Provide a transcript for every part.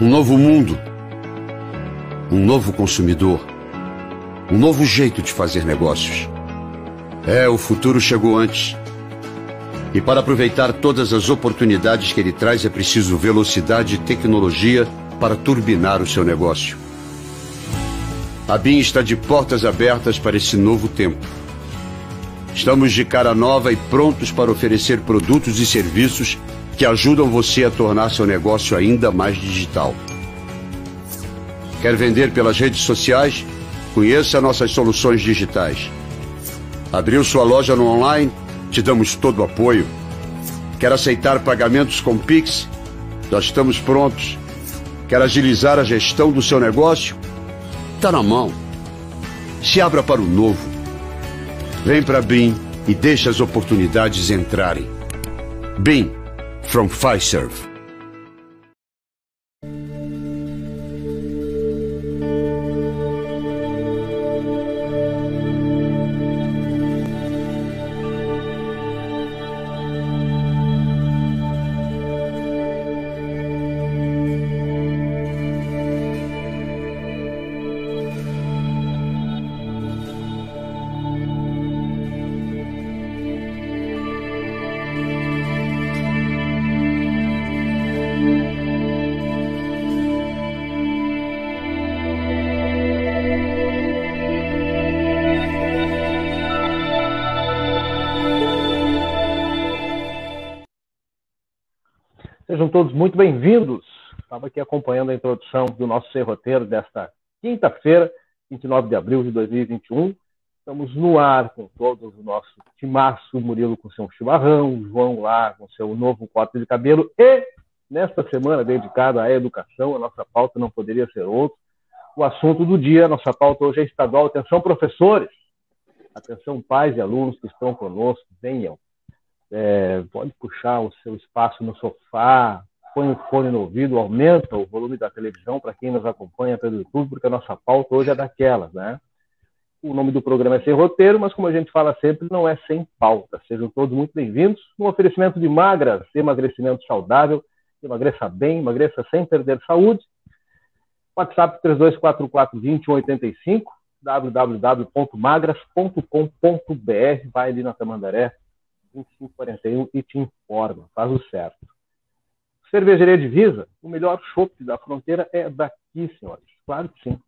Um novo mundo. Um novo consumidor. Um novo jeito de fazer negócios. É, o futuro chegou antes. E para aproveitar todas as oportunidades que ele traz, é preciso velocidade e tecnologia para turbinar o seu negócio. A BIM está de portas abertas para esse novo tempo. Estamos de cara nova e prontos para oferecer produtos e serviços que ajudam você a tornar seu negócio ainda mais digital. Quer vender pelas redes sociais? Conheça nossas soluções digitais. Abriu sua loja no online? Te damos todo o apoio. Quer aceitar pagamentos com Pix? Nós estamos prontos. Quer agilizar a gestão do seu negócio? Está na mão. Se abra para o novo. Vem para BIM e deixe as oportunidades entrarem. BIM, from Fiserv. Muito bem-vindos. Estava aqui acompanhando a introdução do nosso ser roteiro desta quinta-feira, 29 de abril de 2021. Estamos no ar com todos o nosso timaço, Murilo com seu chimarrão, João lá com seu novo corte de cabelo e, nesta semana dedicada à educação, a nossa pauta não poderia ser outra. O assunto do dia, nossa pauta hoje é estadual. Atenção, professores! Atenção, pais e alunos que estão conosco, venham é, pode puxar o seu espaço no sofá, põe o fone no ouvido, aumenta o volume da televisão para quem nos acompanha pelo YouTube, porque a nossa pauta hoje é daquelas, né? O nome do programa é Sem Roteiro, mas como a gente fala sempre, não é sem pauta. Sejam todos muito bem-vindos. Um oferecimento de magras, emagrecimento saudável, emagreça bem, emagreça sem perder saúde. WhatsApp 3244-2185, www.magras.com.br, vai ali na Tamandaré, 2541 e te informa, faz o certo. Cervejaria Divisa, o melhor chopp da fronteira é daqui, senhores. Claro que sim.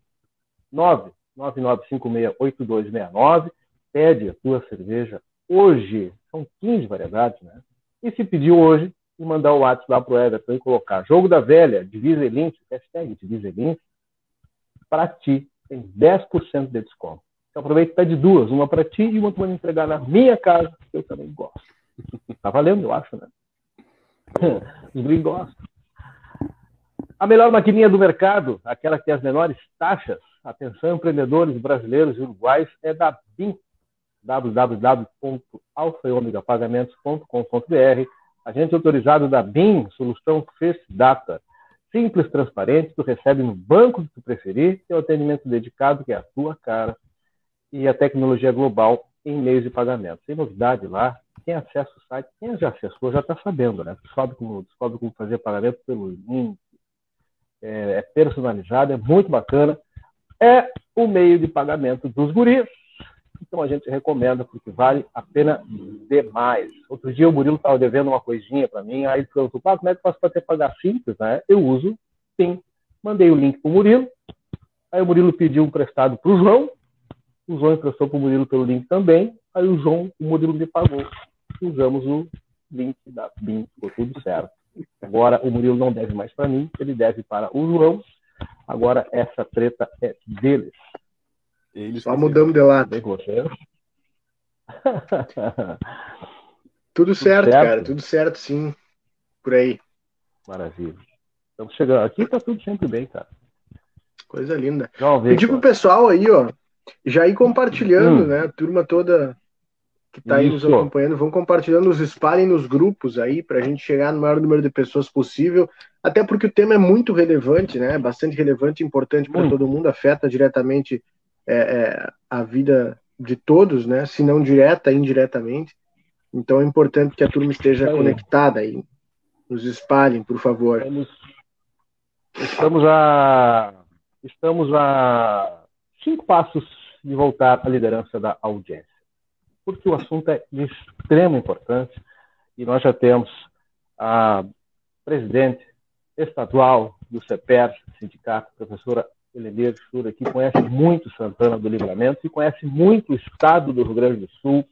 999568269, pede a tua cerveja hoje. São 15 variedades, né? E se pediu hoje, e mandar o WhatsApp lá pro Everton e colocar jogo da velha, Divisa Elins, hashtag Divisa Elins, para ti, tem 10% de desconto. Então aproveita e pede duas, uma para ti e uma para entregar na minha casa, que eu também gosto. Tá valendo, eu acho, né? Os gringos. A melhor maquininha do mercado, aquela que tem as menores taxas, atenção, empreendedores brasileiros e uruguais, é da BIM, www.alfaeomegapagamentos.com.br, agente autorizado da BIM, solução First Data. Simples, transparente, tu recebe no banco que tu preferir, tem o atendimento dedicado, que é a tua cara, e a tecnologia global em meios de pagamento. Tem novidade lá. Quem acessa o site, quem já acessou já está sabendo, né? Descobre como, descobre como fazer pagamento pelo link. É, é, personalizado, é muito bacana. É o meio de pagamento dos guris. Então a gente recomenda porque vale a pena demais. Outro dia o Murilo estava devendo uma coisinha para mim, aí ele perguntou, ah, como é que eu faço para pagar simples? Né? Eu uso sim. Mandei o link para o Murilo, aí o Murilo pediu um prestado para o João, o João emprestou para o Murilo pelo link também. Aí o João, o Murilo me pagou. Usamos o link da BIM, ficou tudo certo. Agora o Murilo não deve mais para mim, ele deve para o João. Agora essa treta é deles. Eles Só mudamos de lado. Você. tudo, certo, certo, cara, tudo certo sim. Por aí. Maravilha. Estamos chegando. Aqui tá tudo sempre bem, cara. Coisa linda. Pedir pro pessoal aí, ó, já ir compartilhando, hum. né? A turma toda que está aí nos acompanhando, vão compartilhando, nos espalhem nos grupos aí, para a gente chegar no maior número de pessoas possível, até porque o tema é muito relevante, né? Bastante relevante, importante para todo mundo, afeta diretamente é, é, a vida de todos, né? Se não direta, indiretamente. Então é importante que a turma esteja conectada aí. Nos espalhem, por favor. Vamos, Estamos a, estamos a cinco passos de voltar à liderança da audiência, porque o assunto é de extrema importância e nós já temos a presidente estadual do CEPER, sindicato, professora Helenir Chura, que conhece muito Santana do Livramento e conhece muito o estado do Rio Grande do Sul,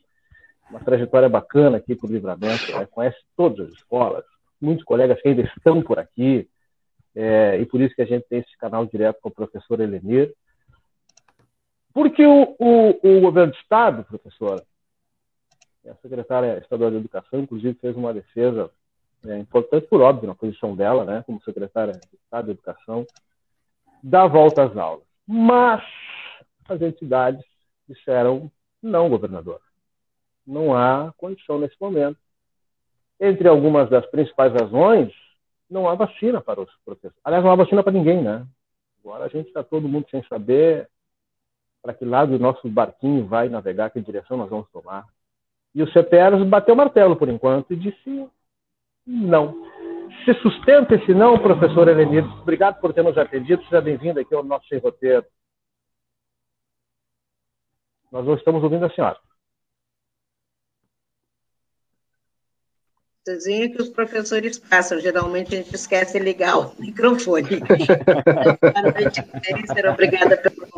uma trajetória bacana aqui para o Livramento, né? conhece todas as escolas, muitos colegas que ainda estão por aqui, é, e por isso que a gente tem esse canal direto com o professor Helenir. Porque o, o, o governo do Estado, professora, a secretária estadual de Educação, inclusive, fez uma defesa é, importante, por óbvio, na posição dela, né, como secretária de Estado de Educação, da volta às aulas. Mas as entidades disseram não, governador. Não há condição nesse momento. Entre algumas das principais razões, não há vacina para os professores. Aliás, não há vacina para ninguém, né? Agora a gente está todo mundo sem saber para que lado o nosso barquinho vai navegar, que direção nós vamos tomar. E o CPR bateu o martelo por enquanto e disse não. Se sustenta esse não, professor Helenir. Obrigado por ter nos atendido. Seja bem-vindo aqui ao nosso Sem Roteiro. Nós não estamos ouvindo a senhora. Desenho que os professores passam, geralmente a gente esquece de ligar o microfone. Boa noite, obrigada pelo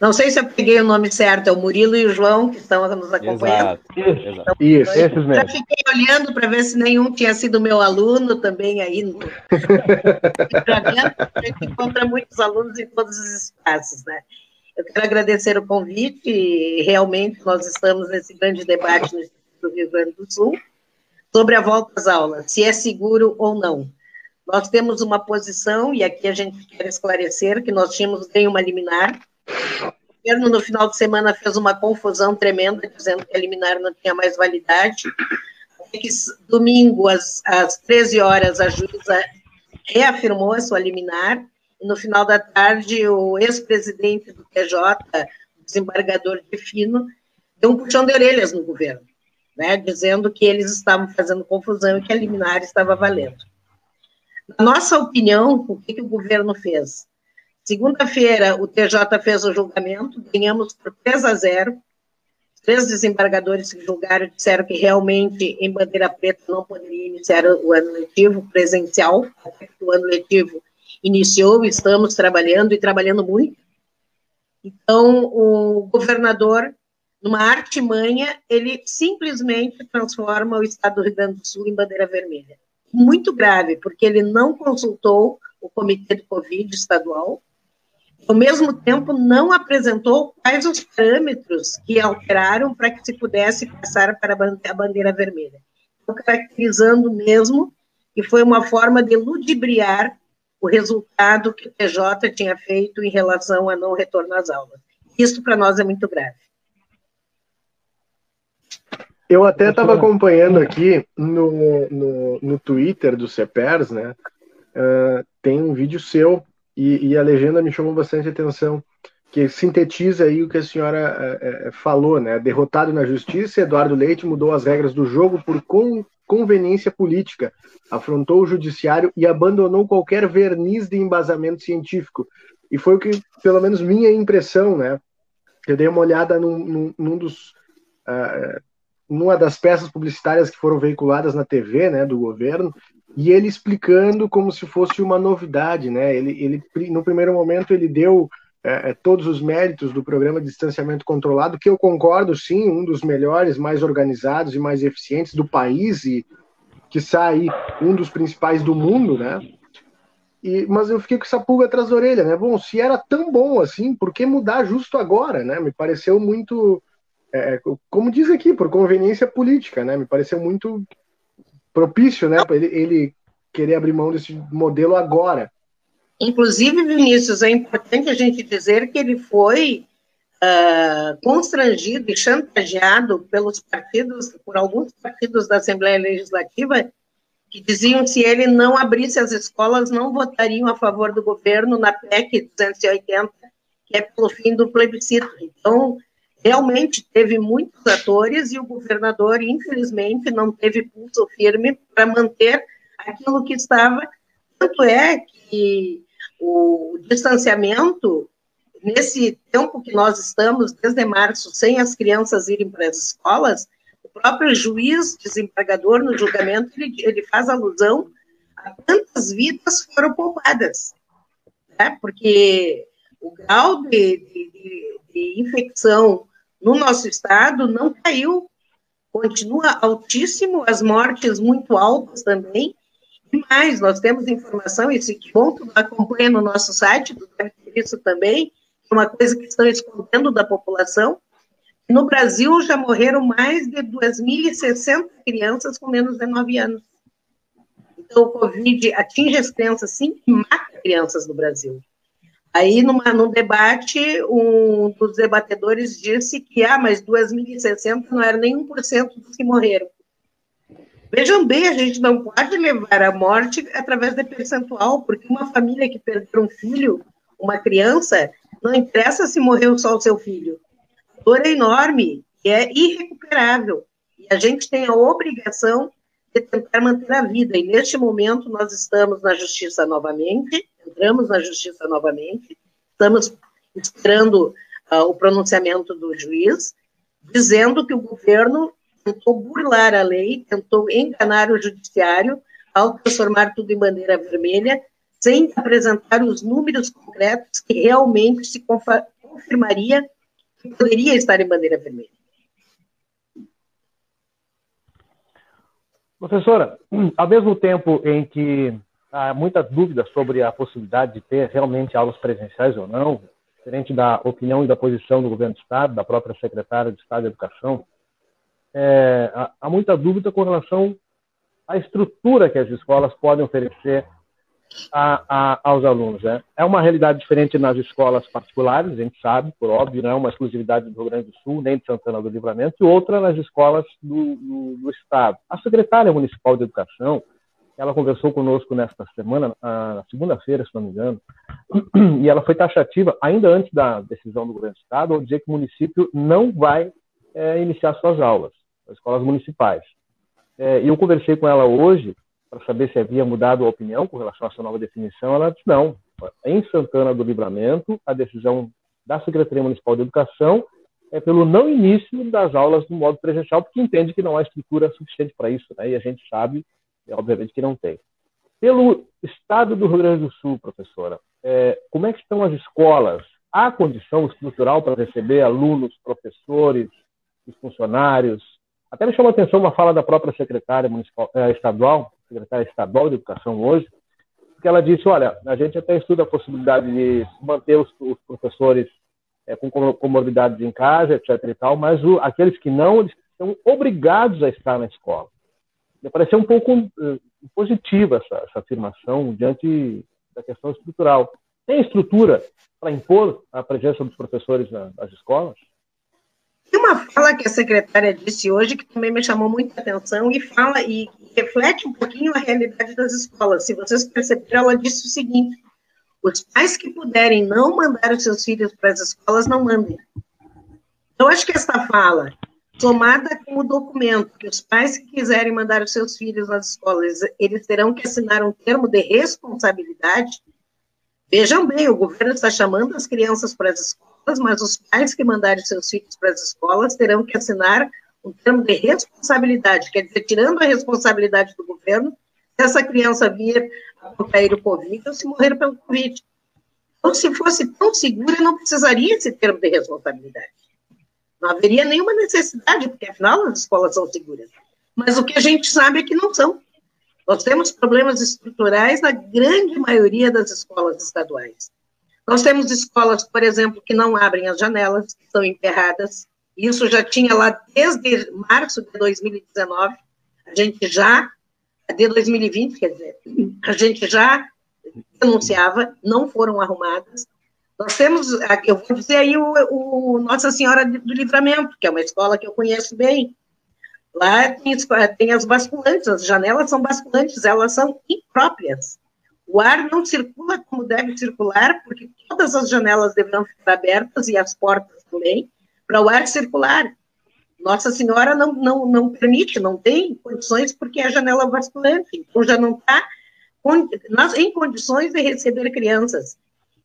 Não sei se eu peguei o nome certo, é o Murilo e o João, que estão nos acompanhando. Exato, então, exato. Isso, esses mesmo. Já fiquei olhando para ver se nenhum tinha sido meu aluno também aí no programa, a gente encontra muitos alunos em todos os espaços, né? Eu quero agradecer o convite, e realmente nós estamos nesse grande debate no Instituto do Rio Grande do Sul, sobre a volta às aulas, se é seguro ou não. Nós temos uma posição, e aqui a gente quer esclarecer, que nós tínhamos ganho uma liminar. O governo, no final de semana, fez uma confusão tremenda, dizendo que a liminar não tinha mais validade. Que, domingo, às, às 13 horas, a juíza reafirmou a sua liminar, e no final da tarde, o ex-presidente do TJ, desembargador de Fino, deu um puxão de orelhas no governo né, dizendo que eles estavam fazendo confusão e que a liminar estava valendo. Na nossa opinião, o que, que o governo fez? Segunda-feira, o TJ fez o julgamento, ganhamos por 3 a 0. Três desembargadores que julgaram disseram que realmente em Bandeira Preta não poderia iniciar o ano letivo presencial, o ano letivo iniciou, estamos trabalhando e trabalhando muito. Então, o governador numa artimanha, ele simplesmente transforma o estado do Rio Grande do Sul em bandeira vermelha. Muito grave, porque ele não consultou o comitê de Covid estadual, ao mesmo tempo não apresentou quais os parâmetros que alteraram para que se pudesse passar para a bandeira vermelha. Então, caracterizando mesmo que foi uma forma de ludibriar o resultado que o PJ tinha feito em relação a não retorno às aulas. Isso para nós é muito grave. Eu até estava acompanhando aqui no, no, no Twitter do CEPERS, né? Uh, tem um vídeo seu e, e, a legenda me chamou bastante atenção, que sintetiza aí o que a senhora uh, uh, falou, né? Derrotado na justiça, Eduardo Leite mudou as regras do jogo por con conveniência política, afrontou o judiciário e abandonou qualquer verniz de embasamento científico. E foi o que, pelo menos, minha impressão, né? Eu dei uma olhada num, num, num dos Uh, numa das peças publicitárias que foram veiculadas na TV, né, do governo, e ele explicando como se fosse uma novidade, né? Ele, ele no primeiro momento ele deu é, é, todos os méritos do programa de distanciamento controlado, que eu concordo, sim, um dos melhores, mais organizados e mais eficientes do país e que sai um dos principais do mundo, né? E, mas eu fiquei com essa pulga atrás da orelha, né? Bom, se era tão bom assim, por que mudar justo agora, né? Me pareceu muito é, é, como diz aqui, por conveniência política, né? Me pareceu muito propício, né, ele, ele querer abrir mão desse modelo agora. Inclusive, Vinícius, é importante a gente dizer que ele foi uh, constrangido e chantageado pelos partidos, por alguns partidos da Assembleia Legislativa, que diziam que se ele não abrisse as escolas, não votariam a favor do governo na PEC 280, que é pelo fim do plebiscito. Então, realmente teve muitos atores e o governador, infelizmente, não teve pulso firme para manter aquilo que estava. Tanto é que o distanciamento, nesse tempo que nós estamos, desde março, sem as crianças irem para as escolas, o próprio juiz desembargador, no julgamento, ele, ele faz alusão a quantas vidas foram poupadas. Né? Porque o grau de, de, de infecção no nosso estado não caiu, continua altíssimo, as mortes muito altas também, e mais, nós temos informação, e bom que acompanha no nosso site, ter isso também, uma coisa que estão escondendo da população, no Brasil já morreram mais de 2.060 crianças com menos de 9 anos. Então, o Covid atinge as crianças, sim, e mata crianças no Brasil. Aí, numa, num debate, um dos debatedores disse que, ah, mas 2.060 não era nem 1% dos que morreram. Vejam bem, a gente não pode levar a morte através de percentual, porque uma família que perdeu um filho, uma criança, não interessa se morreu só o seu filho. A dor é enorme e é irrecuperável. E a gente tem a obrigação de tentar manter a vida. E neste momento nós estamos na justiça novamente, entramos na justiça novamente, estamos esperando uh, o pronunciamento do juiz, dizendo que o governo tentou burlar a lei, tentou enganar o judiciário ao transformar tudo em bandeira vermelha, sem apresentar os números concretos que realmente se confirmaria que poderia estar em bandeira vermelha. Professora, ao mesmo tempo em que há muitas dúvidas sobre a possibilidade de ter realmente aulas presenciais ou não, diferente da opinião e da posição do governo do Estado, da própria secretária de Estado de Educação, é, há muita dúvida com relação à estrutura que as escolas podem oferecer a, a, aos alunos. Né? É uma realidade diferente nas escolas particulares, a gente sabe, por óbvio, não é uma exclusividade do Rio Grande do Sul, nem de Santana do Livramento, e outra nas escolas do, do, do Estado. A secretária municipal de Educação, ela conversou conosco nesta semana, na segunda-feira, se não me engano, e ela foi taxativa, ainda antes da decisão do governo do Estado, ao dizer que o município não vai é, iniciar suas aulas, as escolas municipais. É, eu conversei com ela hoje, para saber se havia mudado a opinião com relação a essa nova definição, ela disse não. Em Santana do Livramento, a decisão da Secretaria Municipal de Educação é pelo não início das aulas no modo presencial, porque entende que não há estrutura suficiente para isso, né? e a gente sabe, obviamente, que não tem. Pelo Estado do Rio Grande do Sul, professora, é, como é que estão as escolas? Há condição estrutural para receber alunos, professores, funcionários? Até me chamou a atenção uma fala da própria secretária municipal, eh, estadual, secretária estadual de educação hoje, que ela disse, olha, a gente até estuda a possibilidade de manter os, os professores é, com comorbidades em casa, etc e tal, mas o, aqueles que não, eles obrigados a estar na escola. Me pareceu um pouco uh, positiva essa, essa afirmação diante da questão estrutural. Tem estrutura para impor a presença dos professores nas escolas? Tem uma fala que a secretária disse hoje que também me chamou muita atenção e fala e reflete um pouquinho a realidade das escolas. Se vocês perceberam, ela disse o seguinte: os pais que puderem não mandar os seus filhos para as escolas, não mandem. Então, acho que essa fala, somada com o documento, que os pais que quiserem mandar os seus filhos nas escolas, eles terão que assinar um termo de responsabilidade. Vejam bem, o governo está chamando as crianças para as escolas mas os pais que mandarem seus filhos para as escolas terão que assinar um termo de responsabilidade, quer dizer, tirando a responsabilidade do governo, se essa criança vir a contrair o Covid ou se morrer pelo Covid. Então, se fosse tão segura, não precisaria esse termo de responsabilidade. Não haveria nenhuma necessidade, porque afinal as escolas são seguras. Mas o que a gente sabe é que não são. Nós temos problemas estruturais na grande maioria das escolas estaduais. Nós temos escolas, por exemplo, que não abrem as janelas, que estão emperradas. Isso já tinha lá desde março de 2019. A gente já, de 2020, quer dizer, a gente já denunciava, não foram arrumadas. Nós temos, eu vou dizer aí o, o Nossa Senhora do Livramento, que é uma escola que eu conheço bem. Lá tem, tem as basculantes, as janelas são basculantes, elas são impróprias. O ar não circula como deve circular, porque todas as janelas deverão ficar abertas e as portas também, para o ar circular. Nossa Senhora não, não, não permite, não tem condições, porque é a janela vasculante, então já não está em condições de receber crianças.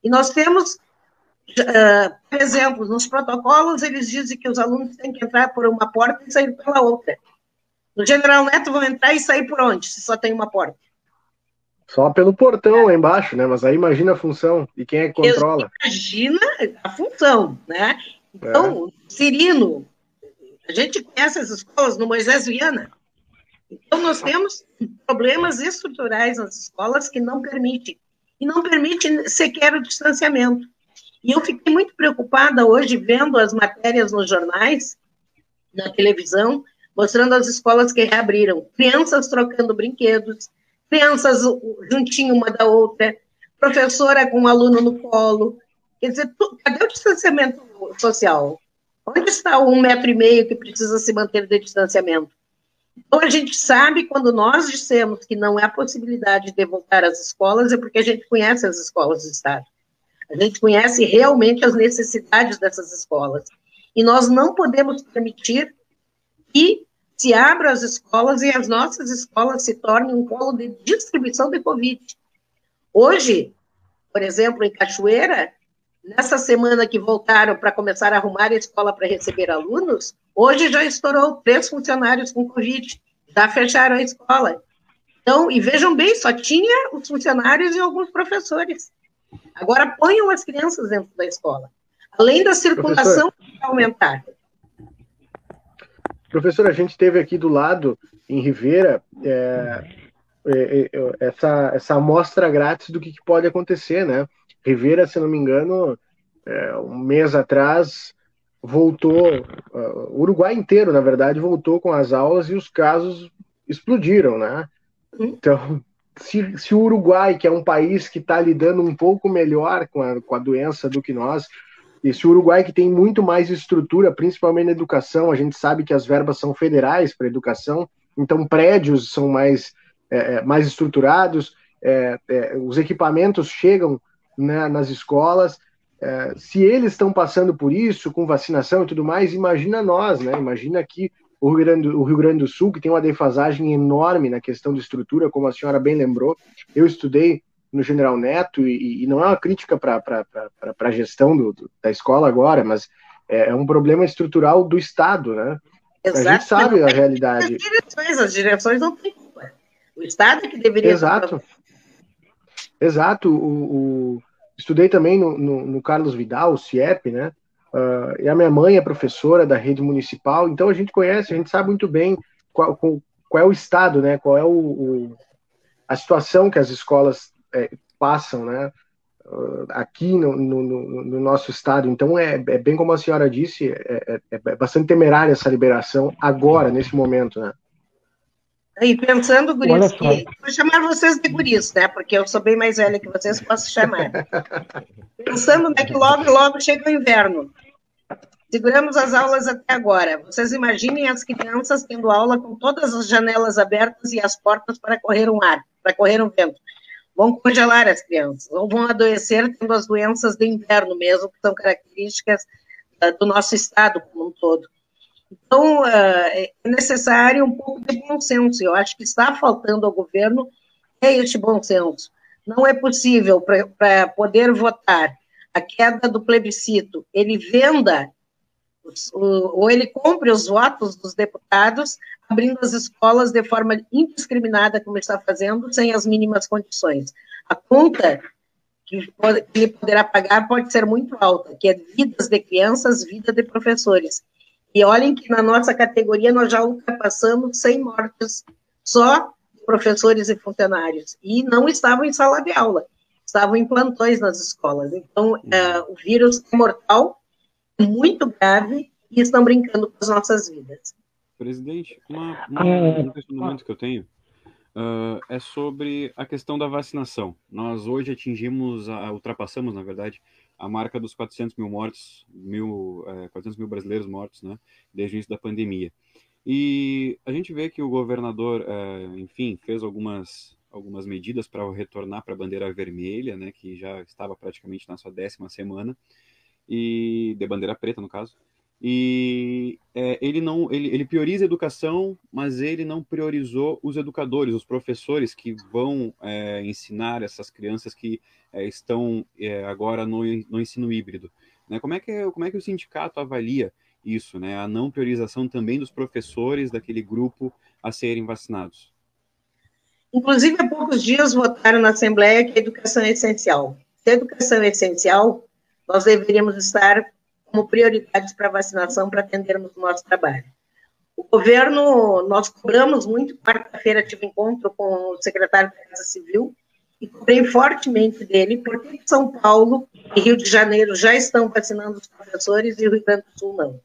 E nós temos, uh, por exemplo, nos protocolos, eles dizem que os alunos têm que entrar por uma porta e sair pela outra. No General Neto vão entrar e sair por onde, se só tem uma porta? Só pelo portão lá embaixo, né? Mas aí imagina a função e quem é que controla. Imagina a função, né? Então, é. Cirino, a gente conhece as escolas no Moisés Viana. Então, nós temos problemas estruturais nas escolas que não permitem, e não permitem sequer o distanciamento. E eu fiquei muito preocupada hoje vendo as matérias nos jornais, na televisão, mostrando as escolas que reabriram, crianças trocando brinquedos, crianças juntinho uma da outra, professora com um aluno no colo. Quer dizer, tu, cadê o distanciamento social? Onde está o um metro e meio que precisa se manter de distanciamento? Então, a gente sabe, quando nós dissemos que não há possibilidade de voltar às escolas, é porque a gente conhece as escolas do Estado. A gente conhece realmente as necessidades dessas escolas. E nós não podemos permitir que se abram as escolas e as nossas escolas se tornem um polo de distribuição de Covid. Hoje, por exemplo, em Cachoeira, nessa semana que voltaram para começar a arrumar a escola para receber alunos, hoje já estourou três funcionários com Covid, já fecharam a escola. Então, e vejam bem, só tinha os funcionários e alguns professores. Agora ponham as crianças dentro da escola. Além da circulação Professor, aumentar. Professor, a gente teve aqui do lado, em Rivera, é, é, é, essa, essa amostra grátis do que, que, pode acontecer, né? Rivera, se não me engano, é, um mês atrás, voltou, uh, o Uruguai inteiro, na verdade, voltou com as aulas e os casos explodiram, né? Então, se, se o Uruguai, que é um país que está lidando um pouco melhor com a, com a doença do que nós, esse Uruguai que tem muito mais estrutura, principalmente na educação, a gente sabe que as verbas são federais para educação, então prédios são mais, é, é, mais estruturados, é, é, os equipamentos chegam né, nas escolas. É, se eles estão passando por isso, com vacinação e tudo mais, imagina nós, né? Imagina aqui o Rio, Grande, o Rio Grande do Sul, que tem uma defasagem enorme na questão de estrutura, como a senhora bem lembrou. Eu estudei no General Neto, e, e não é uma crítica para a gestão do, do, da escola agora, mas é, é, um problema estrutural do Estado, né? Exato. A gente sabe a realidade. As direções, as direções não têm culpa. O Estado é que deveria. Exato. Exato. O, o, estudei também no, no, no, Carlos Vidal, o CIEP, né? Uh, e a minha mãe é professora da rede municipal, então a gente conhece, a gente sabe muito bem qual, qual, é o estado, né? Qual é o, o, a situação que as escolas é, passam, né? Uh, aqui no, no, no, nosso estado. Então, é, é, bem como a senhora disse, é, é, é, bastante temerária essa liberação agora, nesse momento, né? E pensando, guris, que, vou chamar vocês de guris, né? Porque eu sou bem mais velha que vocês, posso chamar. pensando né, que logo, logo chega o inverno. Seguramos as aulas até agora. Vocês imaginem as crianças tendo aula com todas as janelas abertas e as portas para correr um ar, para correr um vento vão congelar as crianças, ou vão adoecer tendo as doenças de inverno mesmo, que são características uh, do nosso estado como um todo. Então, uh, é necessário um pouco de bom senso. Eu acho que está faltando ao governo é este bom senso. Não é possível, para poder votar a queda do plebiscito, ele venda ou ele compre os votos dos deputados, abrindo as escolas de forma indiscriminada, como está fazendo, sem as mínimas condições. A conta que ele poderá pagar pode ser muito alta, que é vidas de crianças, vida de professores. E olhem que na nossa categoria nós já ultrapassamos 100 mortes só de professores e funcionários, e não estavam em sala de aula, estavam em plantões nas escolas. Então, uh, o vírus é mortal, muito grave e estão brincando com as nossas vidas. Presidente, uma, uma, é. um questionamento que eu tenho uh, é sobre a questão da vacinação. Nós hoje atingimos, a, ultrapassamos, na verdade, a marca dos 400 mil mortos, mil, é, 400 mil brasileiros mortos, né, desde o início da pandemia. E a gente vê que o governador, é, enfim, fez algumas, algumas medidas para retornar para a bandeira vermelha, né, que já estava praticamente na sua décima semana, e de bandeira preta, no caso. e é, ele não ele, ele prioriza a educação, mas ele não priorizou os educadores, os professores que vão é, ensinar essas crianças que estão é, agora no, no ensino híbrido. Né? Como, é que, como é que o sindicato avalia isso, né? a não priorização também dos professores daquele grupo a serem vacinados? Inclusive, há poucos dias votaram na Assembleia que a educação é essencial. Se a educação é essencial, nós deveríamos estar como prioridades para vacinação para atendermos o nosso trabalho. O governo, nós cobramos muito, quarta-feira tive encontro com o secretário da Casa Civil e cobrei fortemente dele porque São Paulo e Rio de Janeiro já estão vacinando os professores e o Rio Grande do Sul não.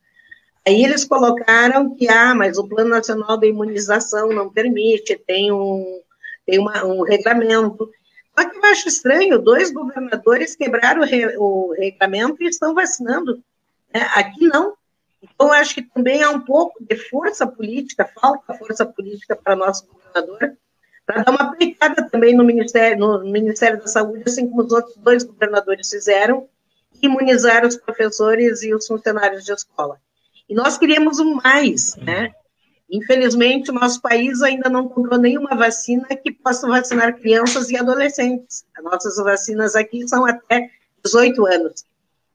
Aí eles colocaram que, ah, mas o Plano Nacional de Imunização não permite, tem um, tem uma, um regulamento. Só que eu acho estranho, dois governadores quebraram o, re, o regulamento e estão vacinando. Né? Aqui não. Então, acho que também há um pouco de força política, falta força política para nosso governador, para dar uma aplicada também no Ministério, no Ministério da Saúde, assim como os outros dois governadores fizeram, imunizar os professores e os funcionários de escola. E nós queríamos um mais, né? Infelizmente, o nosso país ainda não comprou nenhuma vacina que possa vacinar crianças e adolescentes. As nossas vacinas aqui são até 18 anos.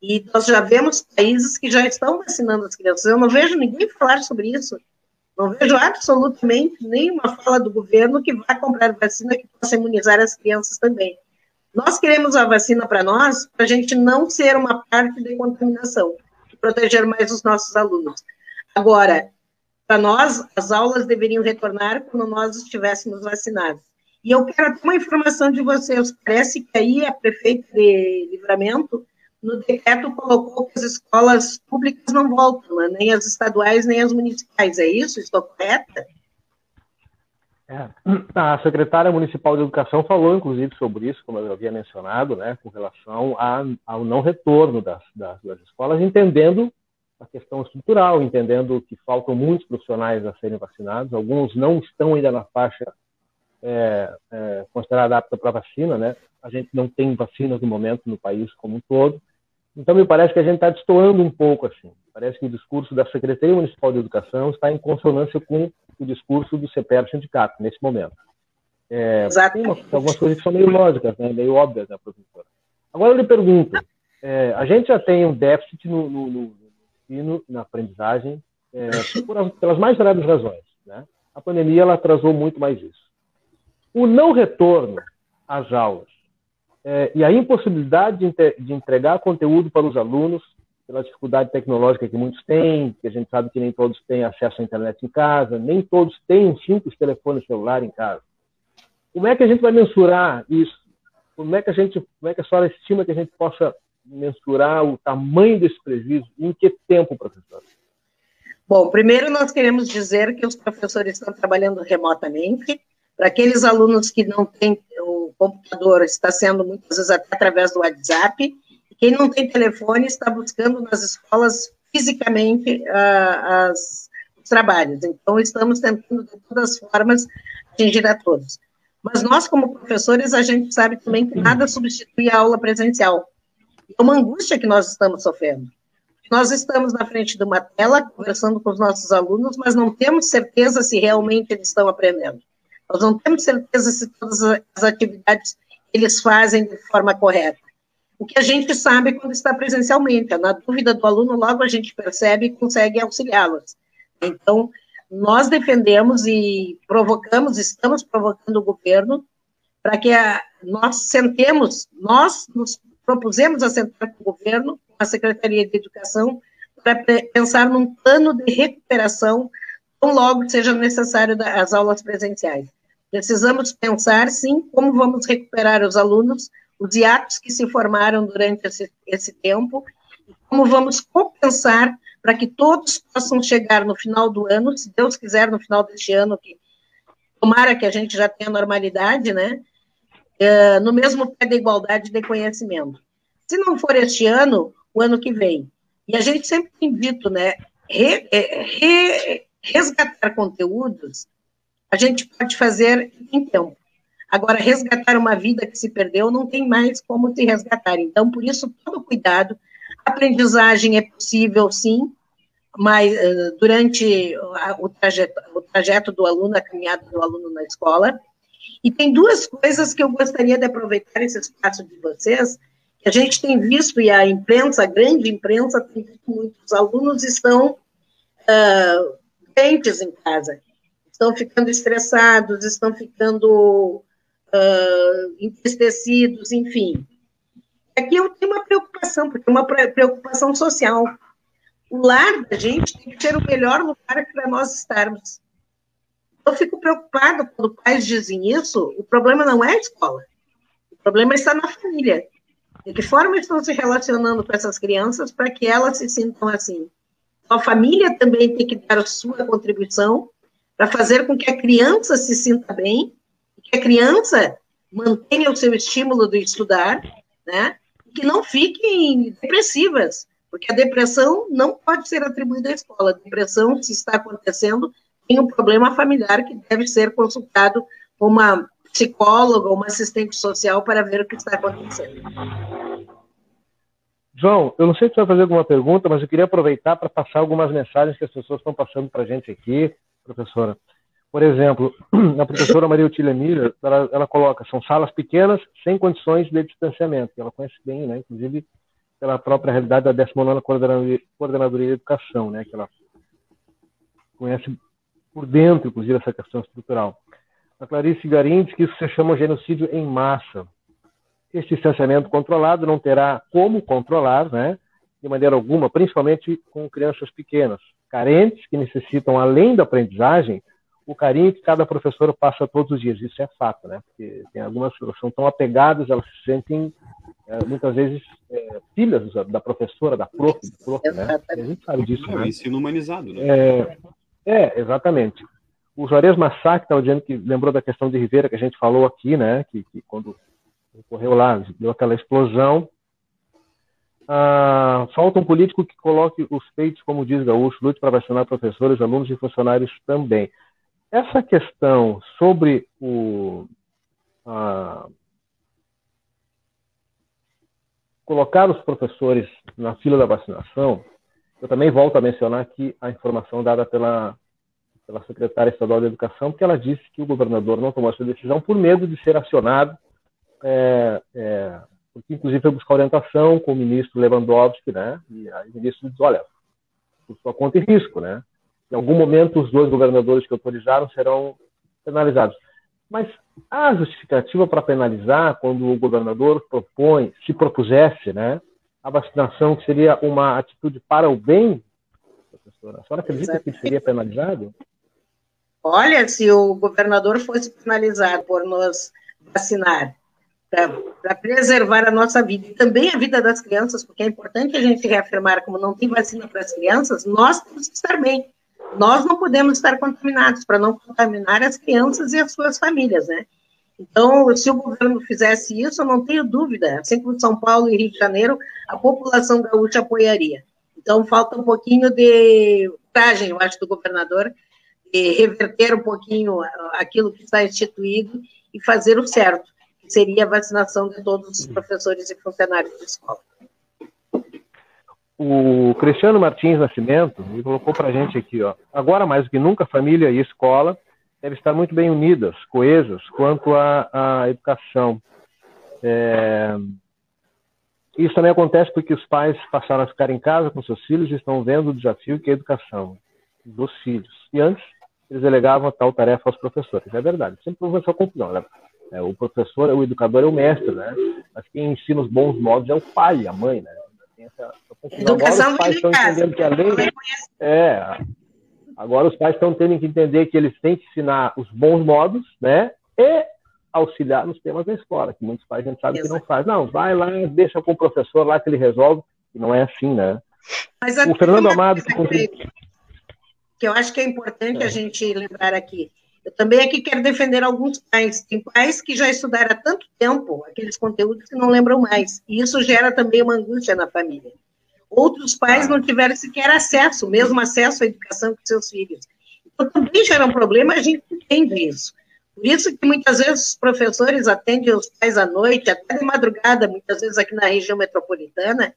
E nós já vemos países que já estão vacinando as crianças. Eu não vejo ninguém falar sobre isso. Não vejo absolutamente nenhuma fala do governo que vá comprar vacina que possa imunizar as crianças também. Nós queremos a vacina para nós, para a gente não ser uma parte de contaminação, proteger mais os nossos alunos. Agora, para nós, as aulas deveriam retornar quando nós estivéssemos vacinados. E eu quero uma informação de vocês. Parece que aí a prefeita de Livramento no decreto colocou que as escolas públicas não voltam, né? nem as estaduais, nem as municipais. É isso? Estou correta? É. A secretária municipal de educação falou, inclusive, sobre isso, como eu havia mencionado, né, com relação a, ao não retorno das, das, das, escolas, entendendo a questão estrutural, entendendo que faltam muitos profissionais a serem vacinados, alguns não estão ainda na faixa é, é, considerada apta para vacina, né? A gente não tem vacinas no momento no país como um todo, então, me parece que a gente está destoando um pouco assim. Parece que o discurso da Secretaria Municipal de Educação está em consonância com o discurso do CPR Sindicato, nesse momento. É, tem uma, algumas coisas que são meio lógicas, né, meio óbvias, né, professora? Agora, eu lhe pergunto, é, a gente já tem um déficit no, no, no ensino, na aprendizagem, é, por, pelas mais variadas razões. Né? A pandemia ela atrasou muito mais isso. O não retorno às aulas é, e a impossibilidade de, de, entregar conteúdo para os alunos, pela dificuldade tecnológica que muitos têm, que a gente sabe que nem todos têm acesso à internet em casa, nem todos têm um simples telefone celular em casa. Como é que a gente vai mensurar isso? Como é que a gente, como é que a senhora estima que a gente possa mensurar o tamanho desse prejuízo? Em que tempo, professor? Bom, primeiro nós queremos dizer que os professores estão trabalhando remotamente, para aqueles alunos que não têm computador, está sendo muitas vezes até através do WhatsApp, quem não tem telefone está buscando nas escolas fisicamente uh, as, os trabalhos. Então, estamos tentando, de todas as formas, atingir a todos. Mas nós, como professores, a gente sabe também que nada substitui a aula presencial. É uma angústia que nós estamos sofrendo. Nós estamos na frente de uma tela, conversando com os nossos alunos, mas não temos certeza se realmente eles estão aprendendo. Nós não temos certeza se todas as atividades eles fazem de forma correta. O que a gente sabe é quando está presencialmente, na dúvida do aluno, logo a gente percebe e consegue auxiliá-los. Então, nós defendemos e provocamos, estamos provocando o governo para que a, nós sentemos, nós nos propusemos a sentar com o governo, com a Secretaria de Educação, para pensar num plano de recuperação logo seja necessário as aulas presenciais. Precisamos pensar, sim, como vamos recuperar os alunos, os hiatos que se formaram durante esse, esse tempo, como vamos compensar para que todos possam chegar no final do ano, se Deus quiser, no final deste ano, que tomara que a gente já tenha normalidade, né? É, no mesmo pé da igualdade de conhecimento. Se não for este ano, o ano que vem. E a gente sempre tem dito, né? Re, é, re, resgatar conteúdos, a gente pode fazer em tempo. Agora, resgatar uma vida que se perdeu não tem mais como se resgatar. Então, por isso, todo cuidado. Aprendizagem é possível, sim. mas durante o trajeto, o trajeto do aluno, a caminhada do aluno na escola. E tem duas coisas que eu gostaria de aproveitar esse espaço de vocês, que a gente tem visto, e a imprensa, a grande imprensa, tem visto muitos alunos estão uh, doentes em casa, estão ficando estressados, estão ficando uh, entristecidos, enfim. Aqui eu tenho uma preocupação, porque é uma preocupação social. O lar da gente tem que ser o melhor lugar para nós estarmos. Eu fico preocupado quando pais dizem isso. O problema não é a escola. O problema está na família. De que forma estão se relacionando com essas crianças para que elas se sintam assim? A família também tem que dar a sua contribuição para fazer com que a criança se sinta bem, que a criança mantenha o seu estímulo de estudar, né? Que não fiquem depressivas, porque a depressão não pode ser atribuída à escola. A depressão, se está acontecendo, tem um problema familiar que deve ser consultado uma psicóloga uma assistente social para ver o que está acontecendo. João, eu não sei se você vai fazer alguma pergunta, mas eu queria aproveitar para passar algumas mensagens que as pessoas estão passando para a gente aqui, professora. Por exemplo, a professora Maria Otília Miller, ela, ela, coloca, são salas pequenas, sem condições de distanciamento, que ela conhece bem, né? inclusive pela própria realidade da 19ª Coordenadoria, Coordenadoria de Educação, né? que ela conhece por dentro, inclusive, essa questão estrutural. A Clarice Garim diz que isso se chama genocídio em massa. Este distanciamento controlado não terá como controlar, né, de maneira alguma, principalmente com crianças pequenas, carentes, que necessitam, além da aprendizagem, o carinho que cada professor passa todos os dias. Isso é fato, né? Porque tem algumas que são tão apegadas, elas se sentem é, muitas vezes é, filhas da professora, da prof, do prof, né? A gente sabe disso. É né? ensino humanizado, né? É, é, exatamente. O Juarez Massac dizendo que lembrou da questão de Ribeira que a gente falou aqui, né? Que, que quando ocorreu lá, deu aquela explosão. Ah, falta um político que coloque os feitos, como diz Gaúcho, lute para vacinar professores, alunos e funcionários também. Essa questão sobre o ah, colocar os professores na fila da vacinação eu também volto a mencionar aqui a informação dada pela, pela secretária estadual de Educação, porque ela disse que o governador não tomou essa decisão por medo de ser acionado, é, é, porque inclusive foi buscar orientação com o ministro Lewandowski, né? E aí o ministro disse, olha, por sua conta e risco, né? Em algum momento os dois governadores que autorizaram serão penalizados. Mas a justificativa para penalizar quando o governador propõe, se propusesse, né? a vacinação, que seria uma atitude para o bem, professora? A senhora acredita que seria penalizado? Olha, se o governador fosse penalizado por nos vacinar, para preservar a nossa vida e também a vida das crianças, porque é importante a gente reafirmar, como não tem vacina para as crianças, nós temos que estar bem. Nós não podemos estar contaminados para não contaminar as crianças e as suas famílias, né? Então, se o governo fizesse isso, eu não tenho dúvida, assim como São Paulo e Rio de Janeiro, a população gaúcha apoiaria. Então, falta um pouquinho de coragem, eu acho, do governador, de reverter um pouquinho aquilo que está instituído e fazer o certo, seria a vacinação de todos os professores e funcionários de escola. O Cristiano Martins Nascimento me colocou para a gente aqui, ó. Agora mais do que nunca, família e escola devem estar muito bem unidas, coesas, quanto à, à educação. É... Isso também acontece porque os pais passaram a ficar em casa com seus filhos e estão vendo o desafio que é a educação dos filhos. E antes, eles delegavam tal tarefa aos professores. É verdade, sempre houve essa confusão. Né? É, o professor, o educador é o mestre, né? Mas quem ensina os bons modos é o pai, a mãe, né? Essa, Educação Agora os pais estão entendendo que. É, Agora os pais estão tendo que entender que eles têm que ensinar os bons modos, né? E auxiliar nos temas da escola, que muitos pais a gente sabe Exato. que não faz. Não, vai lá, deixa com o professor lá que ele resolve. E não é assim, né? Mas o Fernando Amado que, que eu acho que é importante é. a gente lembrar aqui. Eu também aqui quero defender alguns pais. Tem pais que já estudaram há tanto tempo aqueles conteúdos que não lembram mais. E isso gera também uma angústia na família. Outros pais não tiveram sequer acesso, mesmo acesso à educação com seus filhos. Então, também gera um problema, a gente entende isso. Por isso que muitas vezes os professores atendem os pais à noite, até de madrugada, muitas vezes aqui na região metropolitana,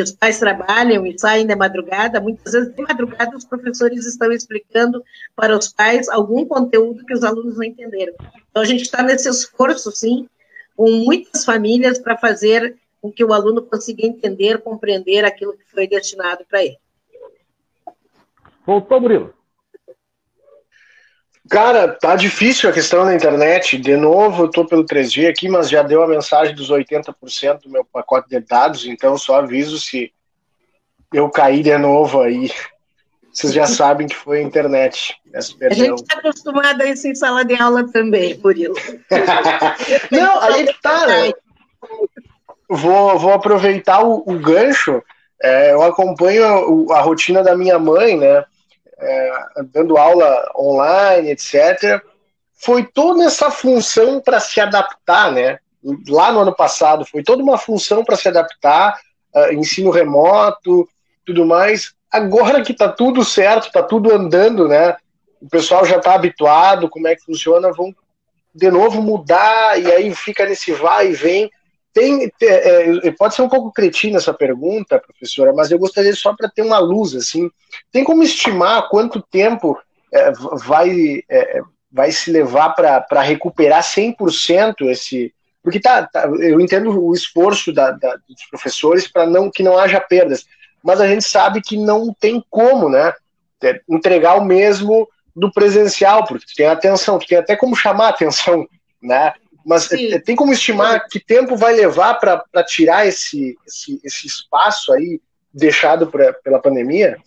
que os pais trabalham e saem de madrugada, muitas vezes de madrugada os professores estão explicando para os pais algum conteúdo que os alunos não entenderam. Então a gente está nesse esforço, sim, com muitas famílias para fazer com que o aluno consiga entender, compreender aquilo que foi destinado para ele. Voltou, Murilo. Cara, tá difícil a questão da internet. De novo, eu tô pelo 3G aqui, mas já deu a mensagem dos 80% do meu pacote de dados, então só aviso se eu cair de novo aí. Vocês já sabem que foi a internet. A gente está acostumado a isso em sala de aula também, Murilo. Não, aí tá, né? Vou, vou aproveitar o, o gancho. É, eu acompanho a, a rotina da minha mãe, né? É, dando aula online, etc. Foi toda essa função para se adaptar, né? Lá no ano passado, foi toda uma função para se adaptar, uh, ensino remoto, tudo mais. Agora que está tudo certo, está tudo andando, né? O pessoal já está habituado, como é que funciona, vão de novo mudar, e aí fica nesse vai e vem. Tem, é, pode ser um pouco cretina essa pergunta, professora, mas eu gostaria só para ter uma luz, assim, tem como estimar quanto tempo é, vai, é, vai se levar para recuperar 100% esse... Porque tá, tá, eu entendo o esforço da, da, dos professores para não que não haja perdas, mas a gente sabe que não tem como, né, é, entregar o mesmo do presencial, porque tem atenção, tem até como chamar a atenção, né? Mas Sim. tem como estimar que tempo vai levar para tirar esse, esse, esse, espaço aí deixado pra, pela pandemia?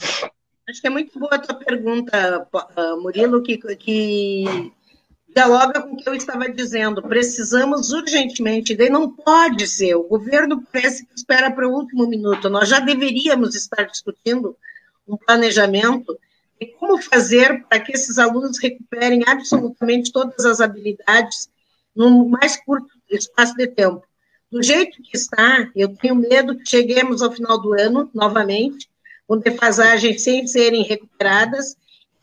Acho que é muito boa a tua pergunta, ah, Murilo, que, que dialoga com o que eu estava dizendo. Precisamos urgentemente, daí não pode ser. O governo parece que espera para o último minuto. Nós já deveríamos estar discutindo um planejamento de como fazer para que esses alunos recuperem absolutamente todas as habilidades no mais curto espaço de tempo. Do jeito que está, eu tenho medo que cheguemos ao final do ano, novamente, com defasagens sem serem recuperadas.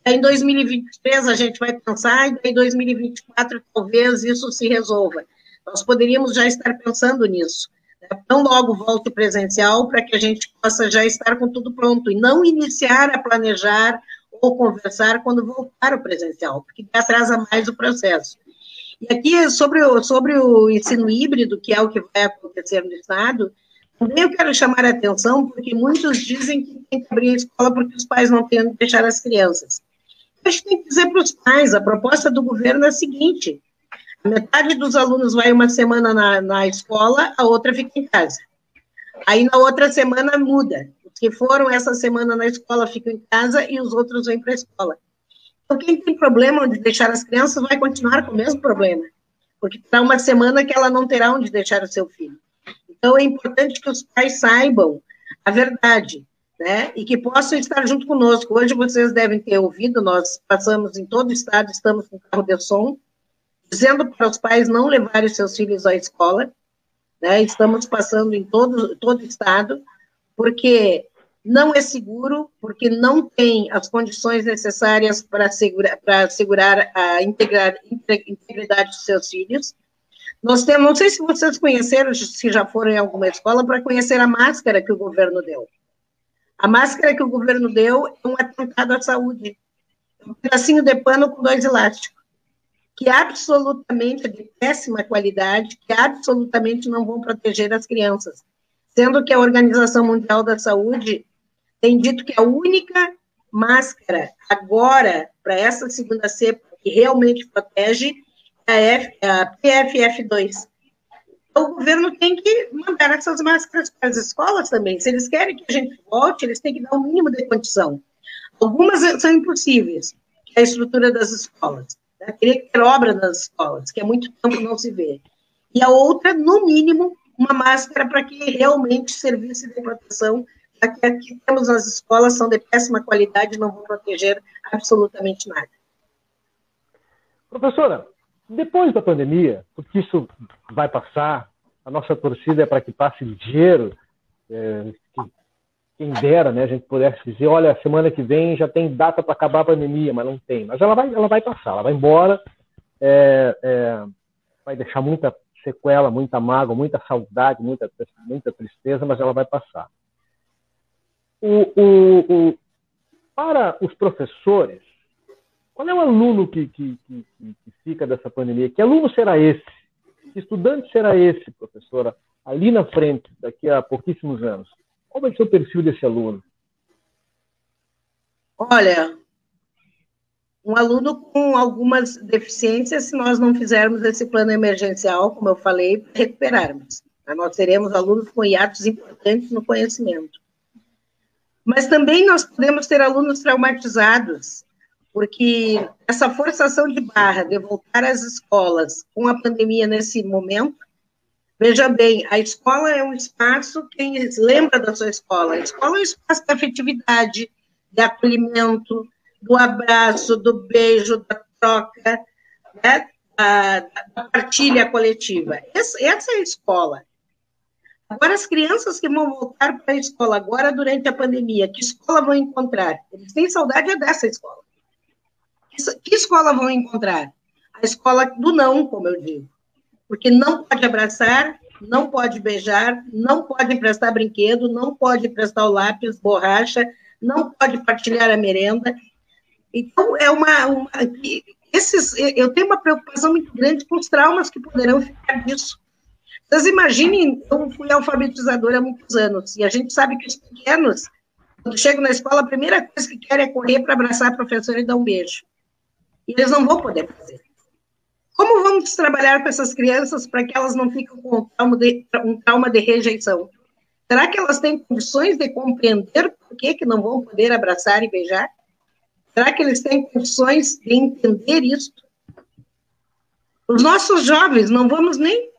Em 2023 a gente vai pensar, e em 2024 talvez isso se resolva. Nós poderíamos já estar pensando nisso. Né? Tão logo volte presencial para que a gente possa já estar com tudo pronto e não iniciar a planejar ou conversar quando voltar o presencial, porque atrasa mais o processo. E aqui, sobre o, sobre o ensino híbrido, que é o que vai acontecer no Estado, também eu quero chamar a atenção, porque muitos dizem que tem que abrir a escola porque os pais não têm onde deixar as crianças. A gente tem que dizer para os pais, a proposta do governo é a seguinte, a metade dos alunos vai uma semana na, na escola, a outra fica em casa. Aí, na outra semana, muda. Os que foram essa semana na escola ficam em casa e os outros vêm para a escola. Então, quem tem problema de deixar as crianças vai continuar com o mesmo problema, porque terá uma semana que ela não terá onde deixar o seu filho. Então, é importante que os pais saibam a verdade, né? E que possam estar junto conosco. Hoje vocês devem ter ouvido, nós passamos em todo o estado, estamos com carro de som, dizendo para os pais não levarem seus filhos à escola, né? Estamos passando em todo, todo o estado, porque não é seguro, porque não tem as condições necessárias para segurar, para segurar a integridade dos seus filhos. Nós temos, não sei se vocês conheceram, se já foram em alguma escola, para conhecer a máscara que o governo deu. A máscara que o governo deu é um atentado à saúde. Um pedacinho de pano com dois elásticos, que absolutamente é de péssima qualidade, que absolutamente não vão proteger as crianças. Sendo que a Organização Mundial da Saúde tem dito que a única máscara agora para essa segunda cepa que realmente protege é a, PFF2. Então, o governo tem que mandar essas máscaras para as escolas também. Se eles querem que a gente volte, eles têm que dar o um mínimo de condição. Algumas são impossíveis, que é a estrutura das escolas. Né? Teria que ter obra nas escolas, que é muito tempo não se vê. E a outra, no mínimo, uma máscara para que realmente servisse de proteção que aqui temos as escolas são de péssima qualidade não vão proteger absolutamente nada. Professora, depois da pandemia, porque isso vai passar, a nossa torcida é para que passe ligeiro, é, que, quem dera, né, a gente pudesse dizer, olha, semana que vem já tem data para acabar a pandemia, mas não tem. Mas ela vai, ela vai passar, ela vai embora, é, é, vai deixar muita sequela, muita mágoa, muita saudade, muita, muita tristeza, mas ela vai passar. O, o, o, para os professores, qual é o aluno que, que, que, que, fica dessa pandemia? Que aluno será esse? Que estudante será esse, professora, ali na frente, daqui a pouquíssimos anos? Qual vai ser o perfil desse aluno? Olha, um aluno com algumas deficiências, se nós não fizermos esse plano emergencial, como eu falei, recuperarmos. Nós teremos alunos com hiatos importantes no conhecimento. Mas também nós podemos ter alunos traumatizados, porque essa forçação de barra de voltar às escolas com a pandemia nesse momento, veja bem, a escola é um espaço, quem lembra da sua escola? A escola é um espaço de afetividade, de acolhimento, do abraço, do beijo, da troca, né? da, da partilha coletiva. Essa, essa é a escola. Agora, as crianças que vão voltar para a escola agora durante a pandemia, que escola vão encontrar? Eles têm saudade dessa escola. Que escola vão encontrar? A escola do não, como eu digo. Porque não pode abraçar, não pode beijar, não pode emprestar brinquedo, não pode emprestar o lápis, borracha, não pode partilhar a merenda. Então, é uma. uma esses, eu tenho uma preocupação muito grande com os traumas que poderão ficar disso. Vocês imaginem, eu fui alfabetizadora há muitos anos, e a gente sabe que os pequenos, quando chegam na escola, a primeira coisa que querem é correr para abraçar a professora e dar um beijo. E eles não vão poder fazer. Como vamos trabalhar com essas crianças para que elas não fiquem com um trauma, de, um trauma de rejeição? Será que elas têm condições de compreender por que, que não vão poder abraçar e beijar? Será que eles têm condições de entender isso? Os nossos jovens, não vamos nem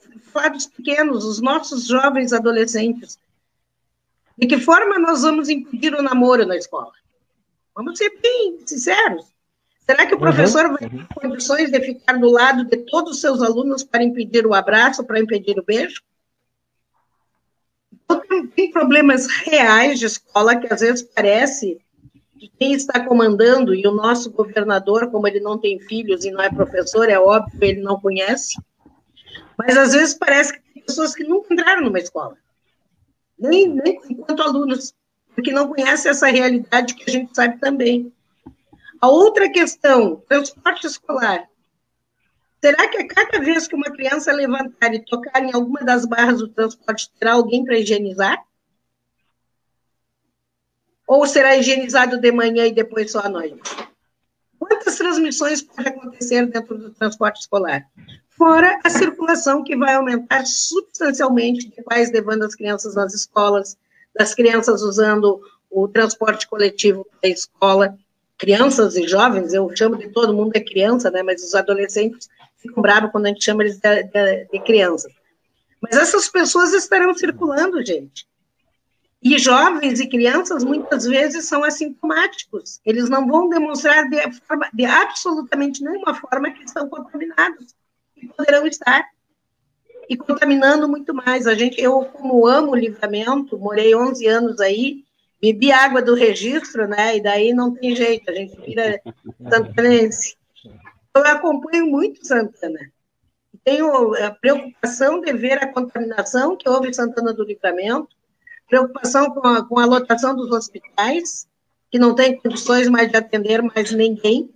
dos pequenos, os nossos jovens adolescentes. De que forma nós vamos impedir o namoro na escola? Vamos ser bem sinceros. Será que o uhum, professor uhum, vai ter condições de ficar do lado de todos os seus alunos para impedir o abraço, para impedir o beijo? Então, tem, tem problemas reais de escola que às vezes parece que quem está comandando, e o nosso governador, como ele não tem filhos e não é professor, é óbvio, ele não conhece, mas às vezes parece que tem pessoas que nunca entraram numa escola, nem, nem enquanto alunos, porque não conhecem essa realidade que a gente sabe também. A outra questão, transporte escolar. Será que a cada vez que uma criança levantar e tocar em alguma das barras do transporte, terá alguém para higienizar? Ou será higienizado de manhã e depois só à noite? Quantas transmissões pode acontecer dentro do transporte escolar? Fora a circulação que vai aumentar substancialmente de pais levando as crianças nas escolas, das crianças usando o transporte coletivo da escola, crianças e jovens, eu chamo de todo mundo é criança, né, mas os adolescentes ficam bravos quando a gente chama eles de, de, de crianças. Mas essas pessoas estarão circulando, gente. E jovens e crianças muitas vezes são assintomáticos. Eles não vão demonstrar de, forma, de absolutamente nenhuma forma que estão contaminados poderão estar e contaminando muito mais. A gente, eu como amo o livramento, morei 11 anos aí, bebi água do registro, né? E daí não tem jeito, a gente vira santanense. Eu acompanho muito Santana. Tenho a preocupação de ver a contaminação que houve em Santana do Livramento, preocupação com a, com a lotação dos hospitais, que não tem condições mais de atender mais ninguém.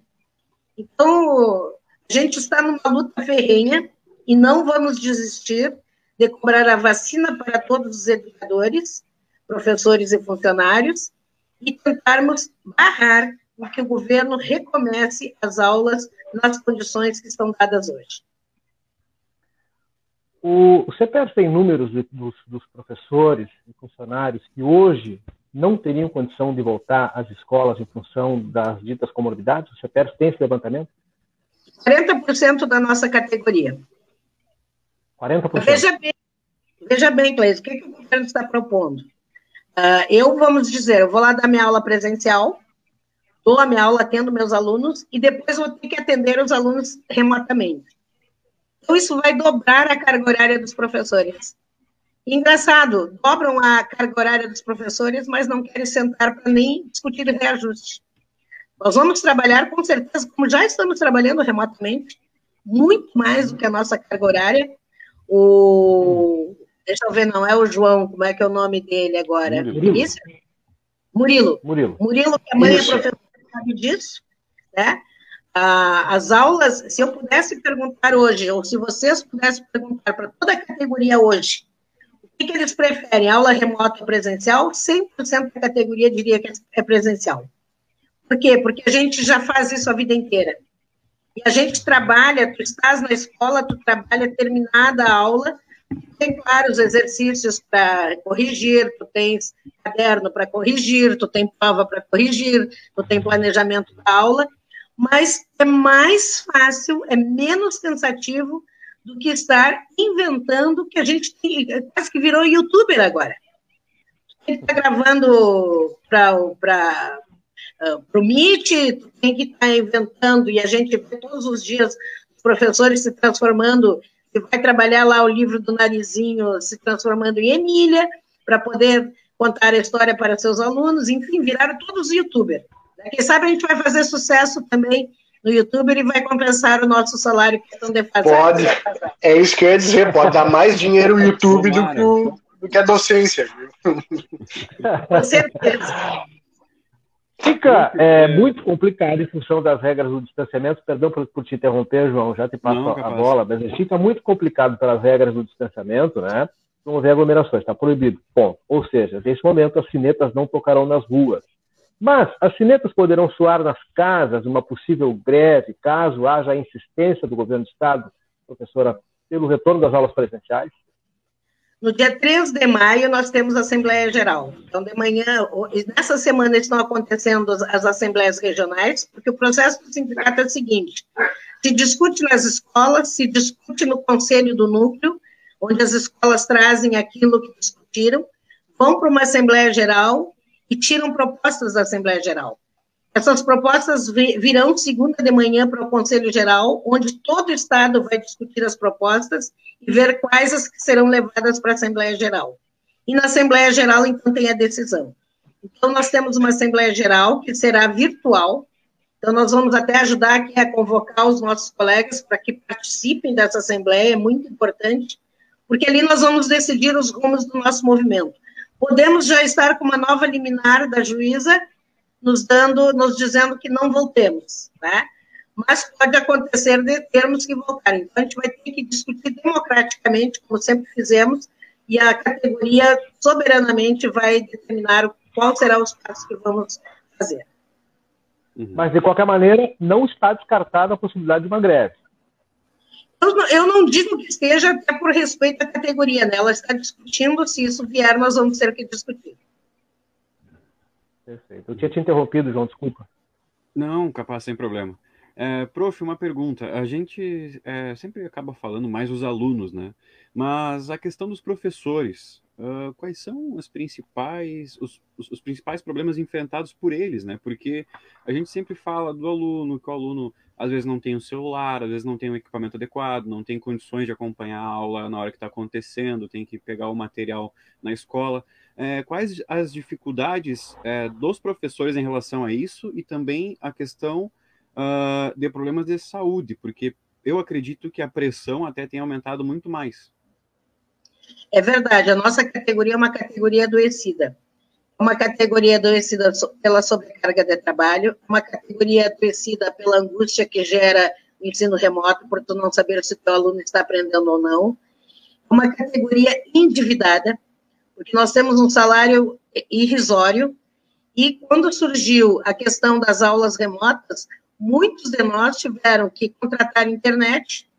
Então, a gente está numa luta ferrenha e não vamos desistir de cobrar a vacina para todos os educadores, professores e funcionários e tentarmos barrar o que o governo recomece as aulas nas condições que estão dadas hoje. O, CPF tem números de, dos, dos professores e funcionários que hoje não teriam condição de voltar às escolas em função das ditas comorbidades? O CPF tem esse levantamento? 40% da nossa categoria. 40%. Veja bem, veja bem, Cleide, o que, que o governo está propondo? Uh, eu, vamos dizer, eu vou lá dar minha aula presencial, dou a minha aula, atendo meus alunos, e depois vou ter que atender os alunos remotamente. Então, isso vai dobrar a carga horária dos professores. Engraçado, dobram a carga horária dos professores, mas não querem sentar para nem discutir reajuste. Nós vamos trabalhar, com certeza, como já estamos trabalhando remotamente, muito mais do que a nossa carga horária. O, deixa eu ver, não é o João, como é que é o nome dele agora? Vinícius? Murilo. Murilo. Murilo, que a mãe é Isso. é professora, sabe disso, né? Ah, as aulas, se eu pudesse perguntar hoje, ou se vocês pudessem perguntar para toda a categoria hoje, o que, que eles preferem, aula remota ou presencial, 100% da categoria diria que é presencial. Por quê? Porque a gente já faz isso a vida inteira. E a gente trabalha, tu estás na escola, tu trabalha terminada a aula, tem vários exercícios para corrigir, tu tens caderno para corrigir, tu tem prova para corrigir, tu tem planejamento da aula, mas é mais fácil, é menos cansativo do que estar inventando que a gente tem, quase que virou youtuber agora. Tem que estar tá gravando para uh, o Meet, tem que estar tá inventando, e a gente vê todos os dias os professores se transformando, você vai trabalhar lá o livro do Narizinho se transformando em Emília, para poder contar a história para seus alunos, enfim, viraram todos youtubers. Quem sabe a gente vai fazer sucesso também no YouTube e vai compensar o nosso salário que estão defasado. Pode, é isso que eu ia dizer, pode dar mais dinheiro o YouTube do que, o, do que a docência. Com certeza. Fica é, muito complicado em função das regras do distanciamento. Perdão por, por te interromper, João, já te passo Não, a, a bola, mas fica muito complicado pelas regras do distanciamento, né? Promover aglomerações, está proibido. Ponto. Ou seja, nesse momento as cinetas não tocarão nas ruas. Mas as sinetas poderão soar nas casas uma possível greve, caso haja a insistência do governo do Estado, professora, pelo retorno das aulas presenciais? No dia 3 de maio, nós temos Assembleia Geral. Então, de manhã, nessa semana estão acontecendo as assembleias regionais, porque o processo do sindicato é o seguinte: se discute nas escolas, se discute no conselho do núcleo, onde as escolas trazem aquilo que discutiram, vão para uma Assembleia Geral, e tiram propostas da Assembleia Geral. Essas propostas virão segunda de manhã para o Conselho Geral, onde todo o Estado vai discutir as propostas e ver quais as que serão levadas para a Assembleia Geral. E na Assembleia Geral, então, tem a decisão. Então, nós temos uma Assembleia Geral que será virtual, então, nós vamos até ajudar aqui a convocar os nossos colegas para que participem dessa Assembleia, é muito importante, porque ali nós vamos decidir os rumos do nosso movimento. Podemos já estar com uma nova liminar da juíza nos dando, nos dizendo que não voltemos, né? Mas pode acontecer de termos que voltar. Então, a gente vai ter que discutir democraticamente, como sempre fizemos, e a categoria soberanamente vai determinar qual será os passos que vamos fazer. Mas, de qualquer maneira, não está descartada a possibilidade de uma greve. Eu não digo que esteja até por respeito à categoria, né? Ela está discutindo, se isso vier, nós vamos ter que discutir. Perfeito. Eu tinha te interrompido, João, desculpa. Não, capaz, sem problema. É, prof, uma pergunta. A gente é, sempre acaba falando mais os alunos, né? Mas a questão dos professores, uh, quais são as principais, os, os, os, principais problemas enfrentados por eles, né? Porque a gente sempre fala do aluno, que o aluno às vezes não tem o celular, às vezes não tem o equipamento adequado, não tem condições de acompanhar a aula na hora que está acontecendo, tem que pegar o material na escola. É, quais as dificuldades é, dos professores em relação a isso e também a questão uh, de problemas de saúde, porque eu acredito que a pressão até tem aumentado muito mais. É verdade, a nossa categoria é uma categoria adoecida uma categoria adoecida pela sobrecarga de trabalho, uma categoria adoecida pela angústia que gera o ensino remoto, por tu não saber se teu aluno está aprendendo ou não, uma categoria endividada, porque nós temos um salário irrisório, e quando surgiu a questão das aulas remotas, muitos de nós tiveram que contratar internet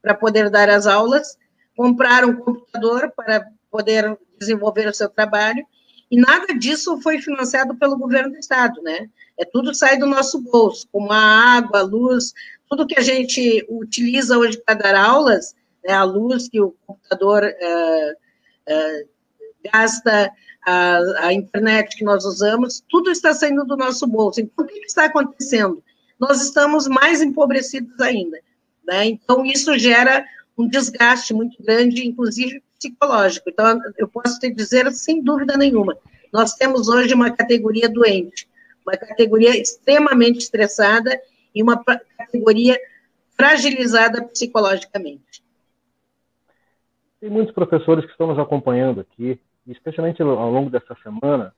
para poder dar as aulas, comprar um computador para poder desenvolver o seu trabalho, e nada disso foi financiado pelo governo do estado, né? É tudo sai do nosso bolso, como a água, a luz, tudo que a gente utiliza hoje para dar aulas, né, a luz que o computador uh, uh, gasta, a, a, internet que nós usamos, tudo está saindo do nosso bolso. Então, o que, está acontecendo? Nós estamos mais empobrecidos ainda. Né? Então, isso gera um desgaste muito grande, inclusive psicológico. Então, eu posso te dizer, sem dúvida nenhuma, nós temos hoje uma categoria doente, uma categoria extremamente estressada e uma categoria fragilizada psicologicamente. Tem muitos professores que estão nos acompanhando aqui, especialmente ao longo dessa semana,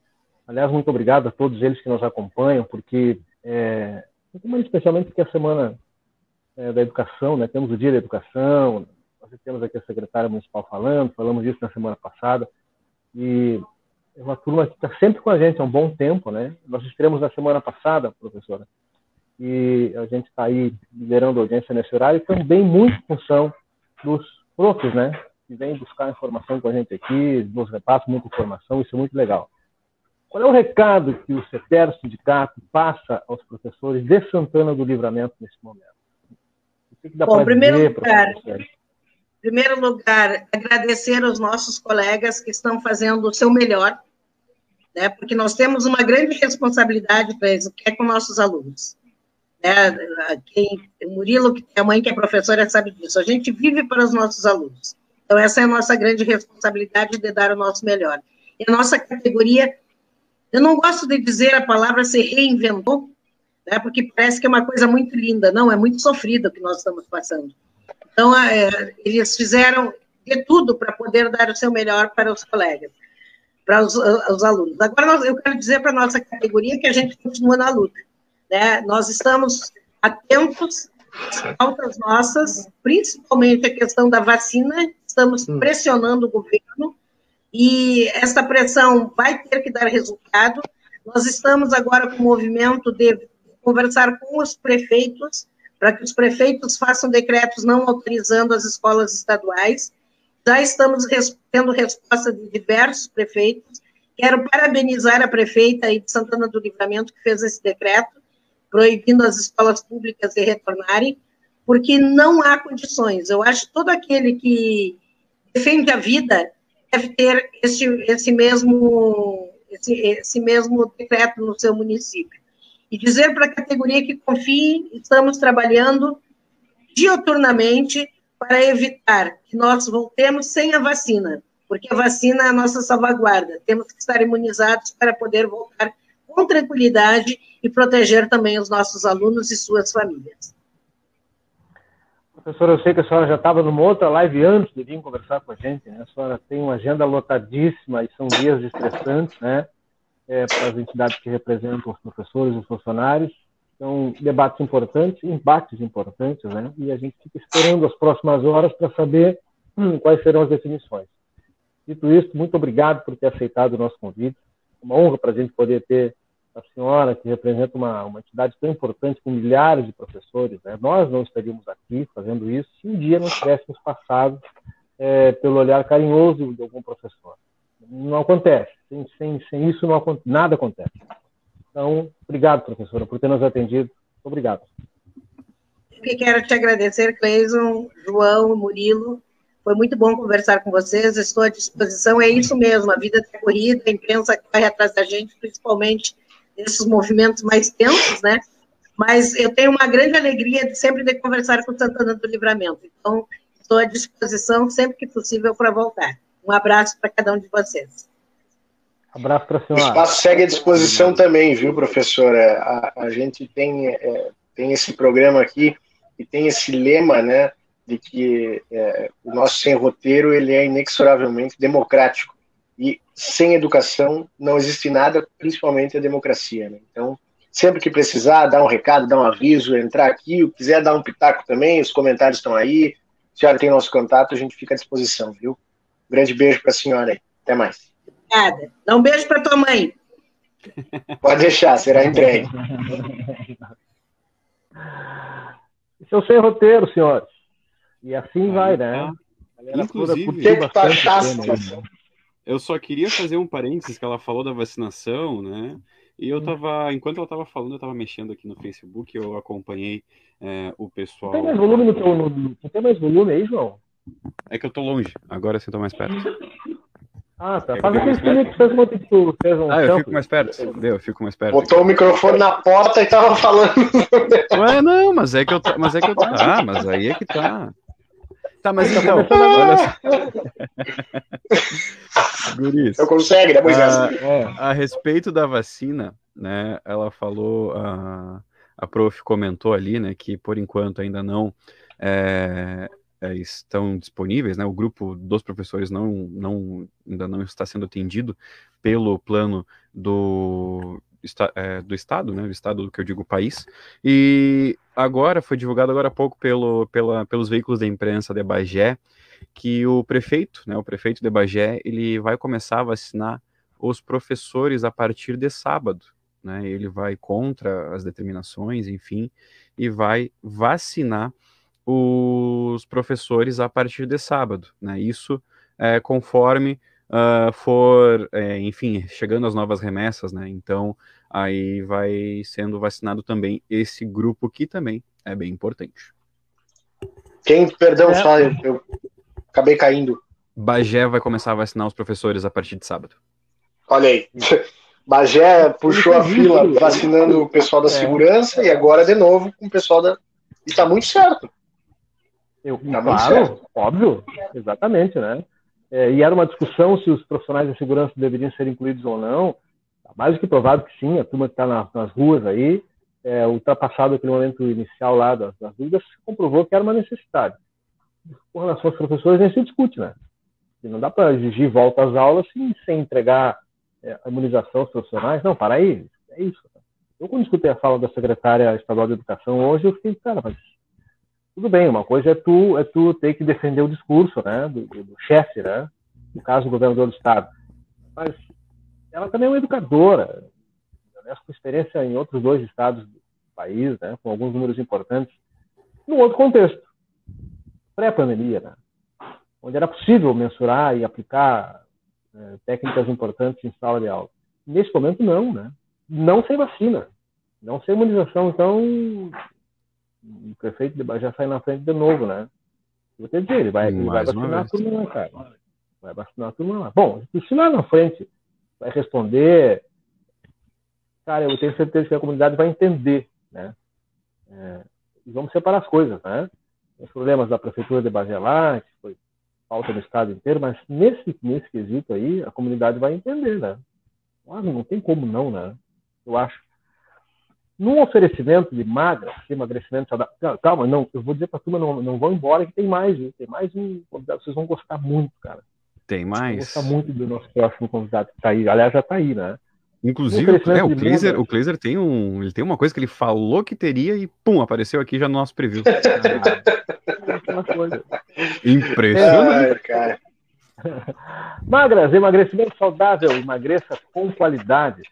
Aliás, muito obrigado a todos eles que nos acompanham, porque, é, especialmente porque a semana é, da educação, né? temos o Dia da Educação, nós temos aqui a secretária municipal falando, falamos disso na semana passada, e é uma turma que está sempre com a gente há um bom tempo, né? Nós estivemos na semana passada, professora, e a gente está aí liderando a audiência nesse horário, também muito em função dos profs, né? Que vêm buscar informação com a gente aqui, nos repassam muita informação, isso é muito legal. Qual é o recado que o CETER Sindicato passa aos professores de Santana do Livramento nesse momento? O que, dá Bom, primeiro lugar, primeiro lugar, agradecer aos nossos colegas que estão fazendo o seu melhor, né, porque nós temos uma grande responsabilidade para isso, que é com nossos alunos. Né, quem, Murilo, que tem a mãe que é professora, sabe disso. A gente vive para os nossos alunos. Então, essa é a nossa grande responsabilidade de dar o nosso melhor. E a nossa categoria, eu não gosto de dizer a palavra se reinventou, né, porque parece que é uma coisa muito linda. Não, é muito sofrido o que nós estamos passando. Então, é, eles fizeram de tudo para poder dar o seu melhor para os colegas, para os, os alunos. Agora, nós, eu quero dizer para a nossa categoria que a gente continua na luta. Né? Nós estamos atentos às pautas nossas, principalmente a questão da vacina, estamos hum. pressionando o governo e essa pressão vai ter que dar resultado. Nós estamos agora com o movimento de conversar com os prefeitos para que os prefeitos façam decretos não autorizando as escolas estaduais. Já estamos res tendo resposta de diversos prefeitos. Quero parabenizar a prefeita de Santana do Livramento que fez esse decreto, proibindo as escolas públicas de retornarem, porque não há condições. Eu acho todo aquele que defende a vida deve ter esse, esse mesmo esse, esse mesmo decreto no seu município e dizer para a categoria que confie, estamos trabalhando dioturnamente para evitar que nós voltemos sem a vacina, porque a vacina é a nossa salvaguarda. Temos que estar imunizados para poder voltar com tranquilidade e proteger também os nossos alunos e suas famílias. Professora, eu sei que a senhora já estava numa outra live antes de vir conversar com a gente, né? A senhora tem uma agenda lotadíssima e são dias estressantes, né? é, para as entidades que representam os professores, os funcionários. São debates importantes, embates importantes, né? E a gente fica esperando as próximas horas para saber hum, quais serão as definições. Dito isso, muito obrigado por ter aceitado o nosso convite. Uma honra para a gente poder ter a senhora, que representa uma, uma entidade tão importante com milhares de professores. Né? Nós não estaríamos aqui fazendo isso se um dia não tivéssemos passado é, pelo olhar carinhoso de algum professor. Não acontece. Sem, sem, sem isso, não, nada acontece. Então, obrigado, professora, por ter nos atendido. Obrigado. Eu quero te agradecer, Cleison, João, Murilo. Foi muito bom conversar com vocês. Estou à disposição. É isso mesmo, a vida está corrida, a imprensa corre atrás da gente, principalmente nesses movimentos mais tensos, né? Mas eu tenho uma grande alegria de sempre de conversar com Santana do Livramento. Então, estou à disposição sempre que possível para voltar. Um abraço para cada um de vocês. Abraço para a senhora. O espaço segue à disposição também, viu, professora? A, a gente tem, é, tem esse programa aqui e tem esse lema, né, de que é, o nosso sem roteiro ele é inexoravelmente democrático e sem educação não existe nada, principalmente a democracia. Né? Então, sempre que precisar, dar um recado, dar um aviso, entrar aqui, quiser dar um pitaco também, os comentários estão aí. A senhora tem nosso contato, a gente fica à disposição, viu? grande beijo para a senhora aí. Até mais. Obrigada. Dá um beijo para tua mãe. Pode deixar, será entregue. Esse é o sem roteiro, senhores. E assim ah, vai, né? Tá. Inclusive, né? Eu só queria fazer um parênteses que ela falou da vacinação, né? E eu tava, enquanto ela tava falando, eu tava mexendo aqui no Facebook, eu acompanhei é, o pessoal. Tem mais volume no teu. No, tem mais volume aí, João? É que eu tô longe, agora sim tô mais perto. Ah, tá. Faz aquele filme que fez uma que tu fez um. Ah, eu fico mais perto. Deu, eu fico mais perto. Botou aqui. o microfone na porta e tava falando. Ué, não, mas é que eu mas é que eu Ah, mas aí é que tá. Tá, mas então, olha só. Guris. Eu consegue, né, Moisés? A, é, a respeito da vacina, né, ela falou, a, a prof comentou ali, né, que por enquanto ainda não é, é, estão disponíveis, né? O grupo dos professores não, não ainda não está sendo atendido pelo plano do, é, do Estado, né, do Estado que eu digo país, e agora, foi divulgado agora há pouco pelo, pela, pelos veículos da imprensa de Bagé, que o prefeito, né, o prefeito de Bagé, ele vai começar a vacinar os professores a partir de sábado, né, ele vai contra as determinações, enfim, e vai vacinar os professores a partir de sábado, né, isso é, conforme uh, for, é, enfim, chegando as novas remessas, né? Então, aí vai sendo vacinado também esse grupo que também é bem importante. Quem, perdão, é. só eu, eu acabei caindo. Bagé vai começar a vacinar os professores a partir de sábado. Olha aí. Bagé puxou a fila vacinando o pessoal da é. segurança e agora de novo com o pessoal da. E tá muito certo. Eu, tá claro, muito certo. óbvio, exatamente, né? É, e era uma discussão se os profissionais de segurança deveriam ser incluídos ou não. Tá mais do que provável que sim, a turma que está na, nas ruas aí, é, ultrapassado aquele momento inicial lá das, das dúvidas, comprovou que era uma necessidade. Com relação aos professores, nem se discute, né? E não dá para exigir volta às aulas sem, sem entregar é, a imunização aos profissionais. Não, para aí, é isso. Eu, quando escutei a fala da secretária estadual de educação hoje, eu fiquei, cara, mas tudo bem, uma coisa é tu, é tu ter que defender o discurso, né, do, do chefe, né, no caso do governador do estado. Mas ela também é uma educadora, né, com experiência em outros dois estados do país, né, com alguns números importantes, num outro contexto, pré-pandemia, né, onde era possível mensurar e aplicar é, técnicas importantes em sala de aula. Nesse momento, não, né? Não sem vacina, não sem imunização. Então, o prefeito de Bagé sai na frente de novo, né? Vou te dizer, ele vai, ele vai vacinar a turma lá, cara. Vai vacinar a turma lá. Bom, se lá na frente vai responder, cara, eu tenho certeza que a comunidade vai entender, né? É, e vamos separar as coisas, né? Os problemas da prefeitura de Bagé lá, que foi falta no estado inteiro, mas nesse, nesse quesito aí, a comunidade vai entender, né? Ah, não tem como não, né? Eu acho. Num oferecimento de magra, emagrecimento saudável. Calma, não, eu vou dizer para a turma, não, não vão embora que tem mais, viu? Tem mais um convidado, vocês vão gostar muito, cara. Tem mais? Vão gostar muito do nosso próximo convidado que está aí. Aliás, já está aí, né? Inclusive, é, o Kleiser, o Kleiser tem um, ele tem uma coisa que ele falou que teria e pum, apareceu aqui já no nosso preview. Impressionante. cara. Magras, emagrecimento saudável, emagreça com qualidade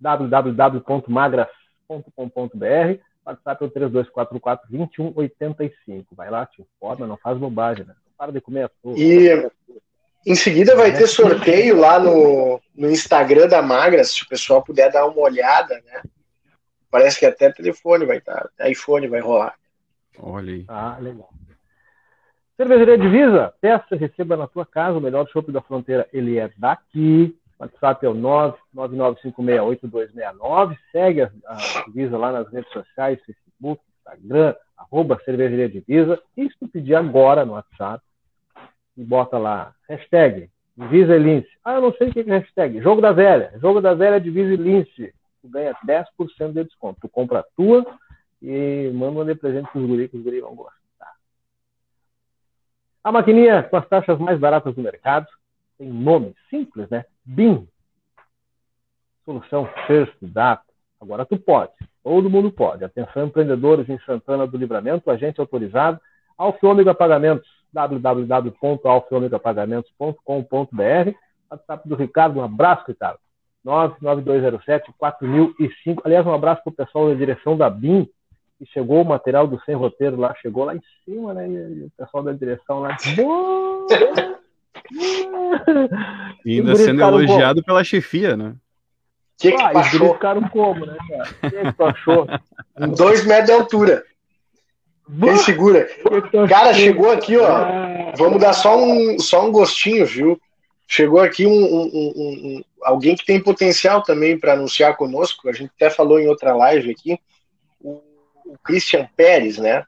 www.magras.com.br, WhatsApp é o 3244-2185. Vai lá, te informa, não faz bobagem, né? Para de comer a sua. E em seguida vai ter sorteio lá no, no Instagram da Magras, se o pessoal puder dar uma olhada, né? Parece que até telefone vai estar, tá, iPhone vai rolar. Olha aí. Ah, legal. Cervejaria Divisa, peça e receba na tua casa o melhor shopping da fronteira. Ele é daqui. WhatsApp é o 999568269. Segue a, a Divisa lá nas redes sociais, Facebook, Instagram, arroba Cervejaria Divisa. E se tu pedir agora no WhatsApp, e bota lá, hashtag Divisa e Lince. Ah, eu não sei o que é hashtag. Jogo da Velha. Jogo da Velha Divisa e Lince. Tu ganha 10% de desconto. Tu compra a tua e manda um presente para os guris, que os guris vão gostar. A maquininha com as taxas mais baratas do mercado tem nome simples, né? BIM. Solução First Data. Agora tu pode. Todo mundo pode. Atenção, empreendedores em Santana do Livramento, agente autorizado. Alfiômega Pagamentos, www.alfiomegapagamentos.com.br. WhatsApp do Ricardo, um abraço, Ricardo. 99207-4005. Aliás, um abraço para o pessoal da direção da BIM, que chegou o material do Sem Roteiro lá, chegou lá em cima, né? E o pessoal da direção lá, boa! E ainda sendo elogiado pela chefia, né? Que, que ah, achou? ficaram como, né, cara? O que, que tu achou? Dois metros de altura. Quem segura? Cara, chegou aqui, ó. Ah. Vamos dar só um, só um gostinho, viu? Chegou aqui um, um, um alguém que tem potencial também para anunciar conosco. A gente até falou em outra live aqui. O, o Christian Pérez, né?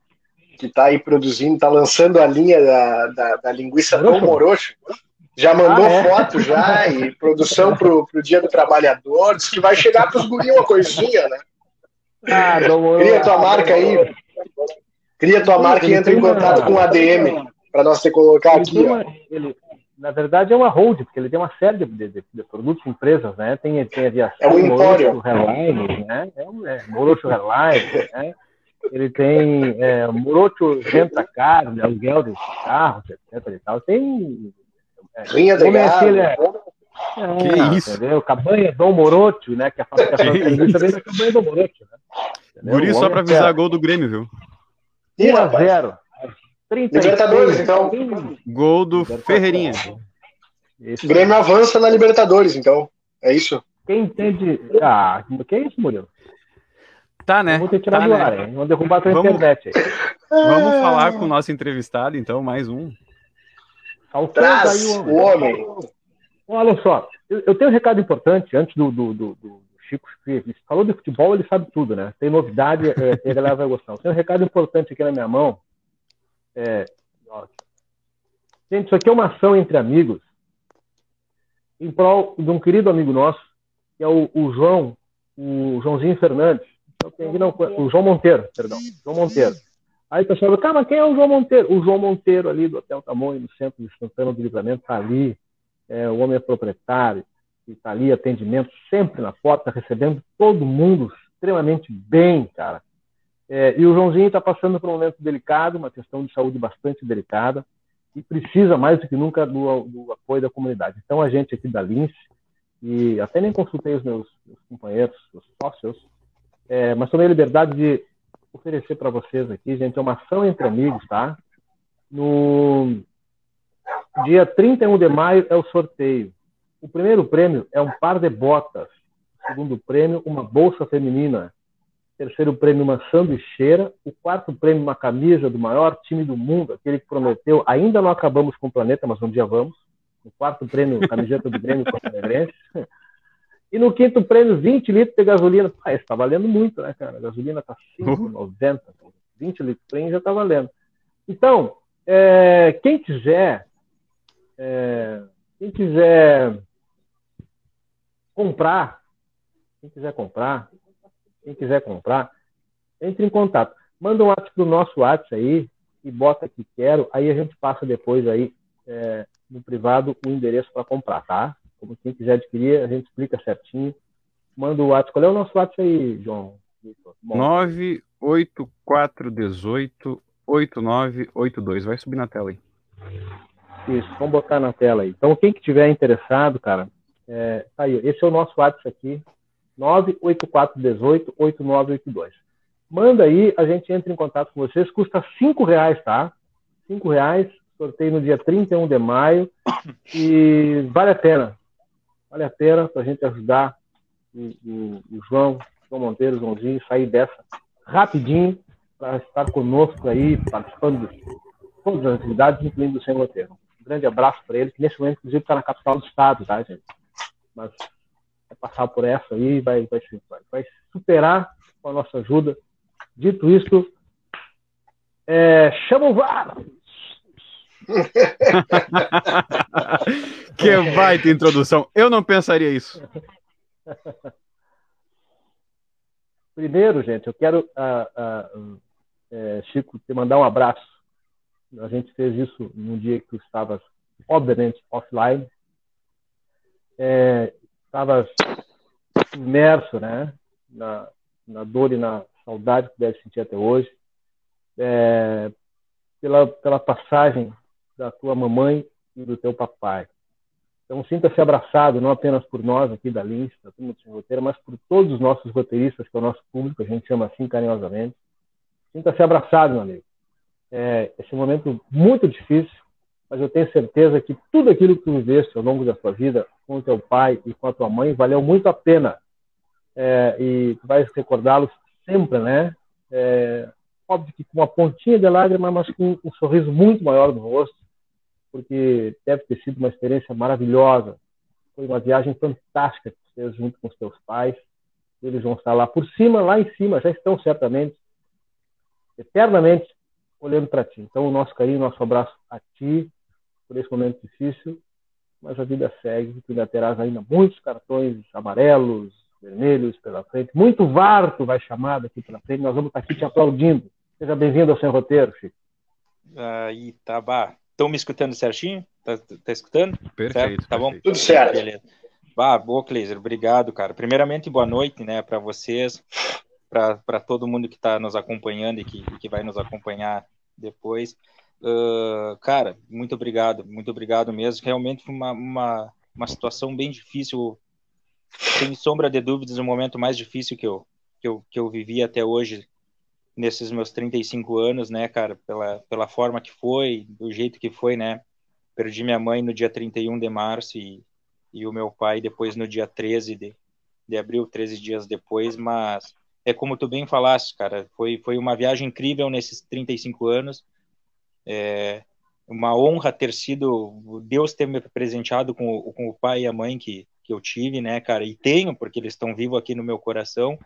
Que está aí produzindo, está lançando a linha da, da, da linguiça Tom Morocho já mandou ah, é? foto já e produção pro, pro Dia do Trabalhador, diz que vai chegar pros gurinhos uma coisinha, né? Ah, Cria tua marca aí. Cria tua marca e entra em contato com o ADM para nós ter colocar aqui. Uma, ele, na verdade é uma hold, porque ele tem uma série de, de, de produtos, empresas, né? Tem, tem aviação, é um Morocho Airlines, né? É, um, é Morocho Airlines, né? Ele tem é, Morocho Rentacar, de aluguel de carros, etc. E tal. Tem. É, Linha de gado. É, é, que isso? Entendeu? Cabanha Dom Morocho, né? Que a serviço também da Cabanha Dom Morocho, né? Por isso, só para avisar gol do Grêmio, viu? 1 a 0 Libertadores, então. Gol do Ferreirinha. Esse Grêmio avança na Libertadores, então. É isso? Quem entende. Ah, que é isso, Murilo? Tá, né? Vamos ter tirado tá, do né? ar, hein? Vamos derrubar a tua vamos, internet aí. Vamos falar com o nosso entrevistado, então, mais um. Traz o homem. Olha só, eu, eu, tenho um recado importante antes do, do, do, do Chico Ele falou de futebol, ele sabe tudo, né? Tem novidade, é, a galera vai gostar. Tem um recado importante aqui na minha mão, é, gente, isso aqui é uma ação entre amigos em prol de um querido amigo nosso, que é o, o João, o Joãozinho Fernandes. Não, o João Monteiro, perdão. João Monteiro. Aí o pessoal fala, cara, quem é o João Monteiro? O João Monteiro ali do Hotel Tamoio, no centro de Santana do Livramento, está ali. É, o homem é proprietário, está ali, atendimento sempre na porta, recebendo todo mundo extremamente bem, cara. É, e o Joãozinho está passando por um momento delicado, uma questão de saúde bastante delicada, e precisa mais do que nunca do, do apoio da comunidade. Então, a gente aqui da Lince, e até nem consultei os meus, meus companheiros, os sócios, é, mas tomei a liberdade de oferecer para vocês aqui, gente, é uma ação entre amigos, tá? No dia 31 de maio é o sorteio. O primeiro prêmio é um par de botas. O segundo prêmio, uma bolsa feminina terceiro prêmio uma sanduicheira, o quarto prêmio uma camisa do maior time do mundo, aquele que prometeu, ainda não acabamos com o planeta, mas um dia vamos. O quarto prêmio, camiseta do Grêmio Conferência. E no quinto prêmio, 20 litros de gasolina. Ah, isso está valendo muito, né, cara? A gasolina está 5,90. 20 litros de prêmio já está valendo. Então, é, quem quiser, é, quem quiser comprar, quem quiser comprar, quem quiser comprar, entre em contato. Manda um WhatsApp pro nosso WhatsApp aí e bota que quero. Aí a gente passa depois aí é, no privado o endereço para comprar, tá? Como quem quiser adquirir, a gente explica certinho. Manda o WhatsApp. Qual é o nosso WhatsApp aí, João? 98418 8982. Vai subir na tela aí. Isso, vamos botar na tela aí. Então, quem que tiver interessado, cara, é, tá aí. Esse é o nosso WhatsApp aqui. 98418-8982. Manda aí, a gente entra em contato com vocês. Custa cinco reais, tá? Cinco reais. Sorteio no dia 31 de maio. E vale a pena. Vale a pena para a gente ajudar o, o, o João, João Monteiro, Joãozinho, sair dessa rapidinho para estar conosco aí, participando de todas as atividades, incluindo o Sem Roteiro. Um grande abraço para ele, que nesse momento, inclusive, está na capital do estado, tá, gente? Mas vai passar por essa aí, vai, vai, vai, vai superar com a nossa ajuda. Dito isto, é, chama o VAR! que baita introdução. Eu não pensaria isso. Primeiro, gente, eu quero, uh, uh, é, Chico, te mandar um abraço. A gente fez isso num dia que tu estavas, obviamente, offline. É, estava imerso né, na, na dor e na saudade que deve sentir até hoje, é, pela, pela passagem da tua mamãe e do teu papai. Então, sinta-se abraçado, não apenas por nós aqui da Lins, da turma do roteiro, mas por todos os nossos roteiristas, que é o nosso público, a gente chama assim carinhosamente. Sinta-se abraçado, meu amigo. É, esse é momento muito difícil, mas eu tenho certeza que tudo aquilo que tu viveste ao longo da sua vida com o teu pai e com a tua mãe valeu muito a pena. É, e tu vais recordá-los sempre, né? É, óbvio que com uma pontinha de lágrima, mas com um sorriso muito maior no rosto, porque deve ter sido uma experiência maravilhosa. Foi uma viagem fantástica que fez junto com os teus pais. Eles vão estar lá por cima, lá em cima, já estão certamente, eternamente olhando para ti. Então, o nosso carinho, nosso abraço a ti, por esse momento difícil, mas a vida segue, tu ainda terás ainda muitos cartões amarelos, vermelhos pela frente, muito VAR tu vai chamar daqui pela frente, nós vamos estar aqui te aplaudindo. Seja bem-vindo ao Sem Roteiro, Chico. Aí, bah. Estão me escutando certinho? Tá, tá escutando? Perfeito. Certo? Tá bom? Tudo certo. Beleza. Ah, boa, Cleiser. Obrigado, cara. Primeiramente, boa noite, né, para vocês, para todo mundo que está nos acompanhando e que, que vai nos acompanhar depois. Uh, cara, muito obrigado, muito obrigado mesmo. Realmente foi uma, uma, uma situação bem difícil, sem sombra de dúvidas, o momento mais difícil que eu, que eu, que eu vivi até hoje, nesses meus 35 anos, né, cara, pela, pela forma que foi, do jeito que foi, né. Perdi minha mãe no dia 31 de março e, e o meu pai depois no dia 13 de, de abril, 13 dias depois, mas é como tu bem falaste, cara, foi, foi uma viagem incrível nesses 35 anos, é uma honra ter sido, Deus ter me presenteado com, o, com o pai e a mãe que, que eu tive, né, cara, e tenho, porque eles estão vivos aqui no meu coração,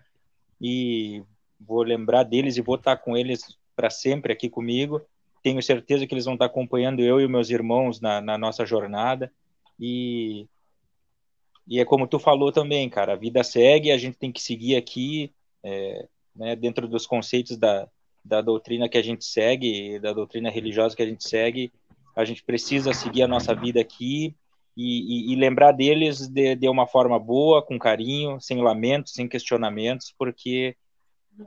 e vou lembrar deles e vou estar com eles para sempre aqui comigo, tenho certeza que eles vão estar acompanhando eu e meus irmãos na, na nossa jornada, e e é como tu falou também, cara, a vida segue, a gente tem que seguir aqui, é, né, dentro dos conceitos da, da doutrina que a gente segue, da doutrina religiosa que a gente segue, a gente precisa seguir a nossa vida aqui e, e, e lembrar deles de, de uma forma boa, com carinho, sem lamentos, sem questionamentos, porque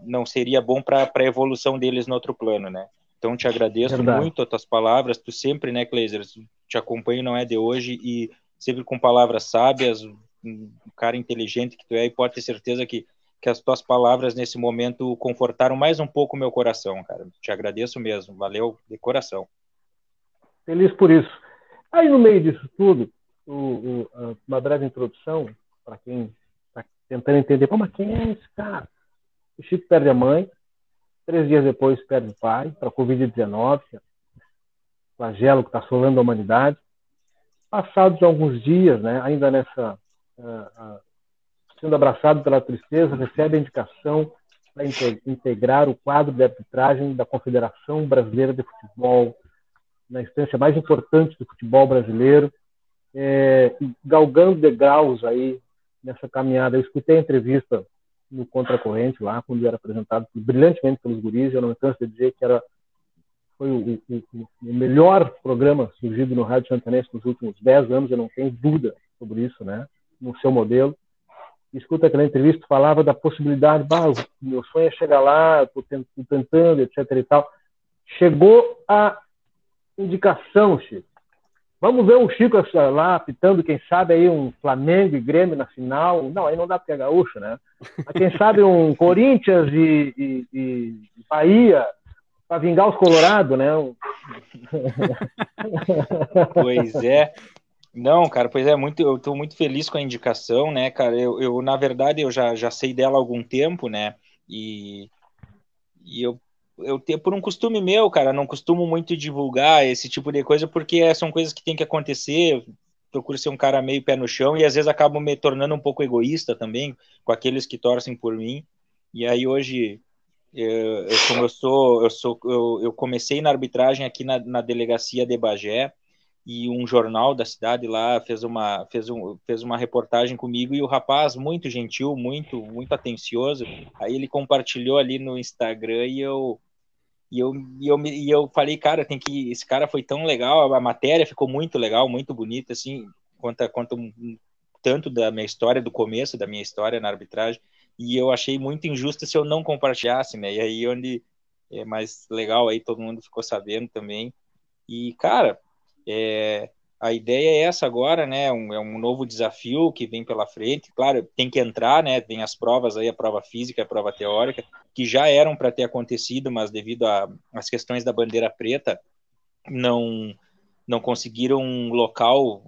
não seria bom para a evolução deles no outro plano, né? Então, te agradeço Verdade. muito as tuas palavras, tu sempre, né, Kleiser, te acompanho, não é de hoje, e sempre com palavras sábias, um cara inteligente que tu é, e pode ter certeza que, que as tuas palavras nesse momento confortaram mais um pouco o meu coração, cara. Te agradeço mesmo, valeu de coração. Feliz por isso. Aí no meio disso tudo, o, o, uma breve introdução para quem está tentando entender, como quem é esse cara? O Chico perde a mãe, três dias depois perde o pai para a Covid-19, flagelo que está assolando a humanidade. Passados alguns dias, né, ainda nessa uh, uh, sendo abraçado pela tristeza, recebe a indicação para integrar o quadro de arbitragem da Confederação Brasileira de Futebol, na instância mais importante do futebol brasileiro, é, galgando degraus aí nessa caminhada. Eu escutei a entrevista no Contracorrente lá, quando era apresentado brilhantemente pelos guris, eu não me canso de dizer que era foi o, o, o, melhor programa surgido no Rádio Santanense nos últimos 10 anos, eu não tenho dúvida sobre isso, né? No seu modelo. Escuta aquela entrevista, falava da possibilidade, bah, meu sonho é chegar lá, estou tentando, etc e tal. Chegou a indicação, Chico. Vamos ver o Chico lá apitando, quem sabe aí um Flamengo e Grêmio na final. Não, aí não dá porque é gaúcho, né? Mas quem sabe um Corinthians e, e, e Bahia para vingar os Colorado, né? pois é. Não, cara, pois é, muito, eu estou muito feliz com a indicação, né, cara? Eu, eu, na verdade, eu já, já sei dela há algum tempo, né? E, e eu, eu tenho por um costume meu, cara, não costumo muito divulgar esse tipo de coisa, porque são coisas que tem que acontecer. Procuro ser um cara meio pé no chão e às vezes acabo me tornando um pouco egoísta também com aqueles que torcem por mim. E aí hoje eu, eu, como eu sou, eu sou, eu, eu comecei na arbitragem aqui na, na, delegacia de Bagé e um jornal da cidade lá fez uma, fez, um, fez uma reportagem comigo e o rapaz muito gentil, muito, muito atencioso. Aí ele compartilhou ali no Instagram e eu e eu, e eu, e eu falei, cara, tem que esse cara foi tão legal, a matéria ficou muito legal, muito bonita, assim, conta, conta um, tanto da minha história, do começo da minha história na arbitragem e eu achei muito injusto se eu não compartilhasse, né? E aí onde é mais legal aí todo mundo ficou sabendo também. E cara, é, a ideia é essa agora, né? Um, é um novo desafio que vem pela frente. Claro, tem que entrar, né? Tem as provas aí, a prova física, a prova teórica, que já eram para ter acontecido, mas devido às questões da bandeira preta, não não conseguiram um local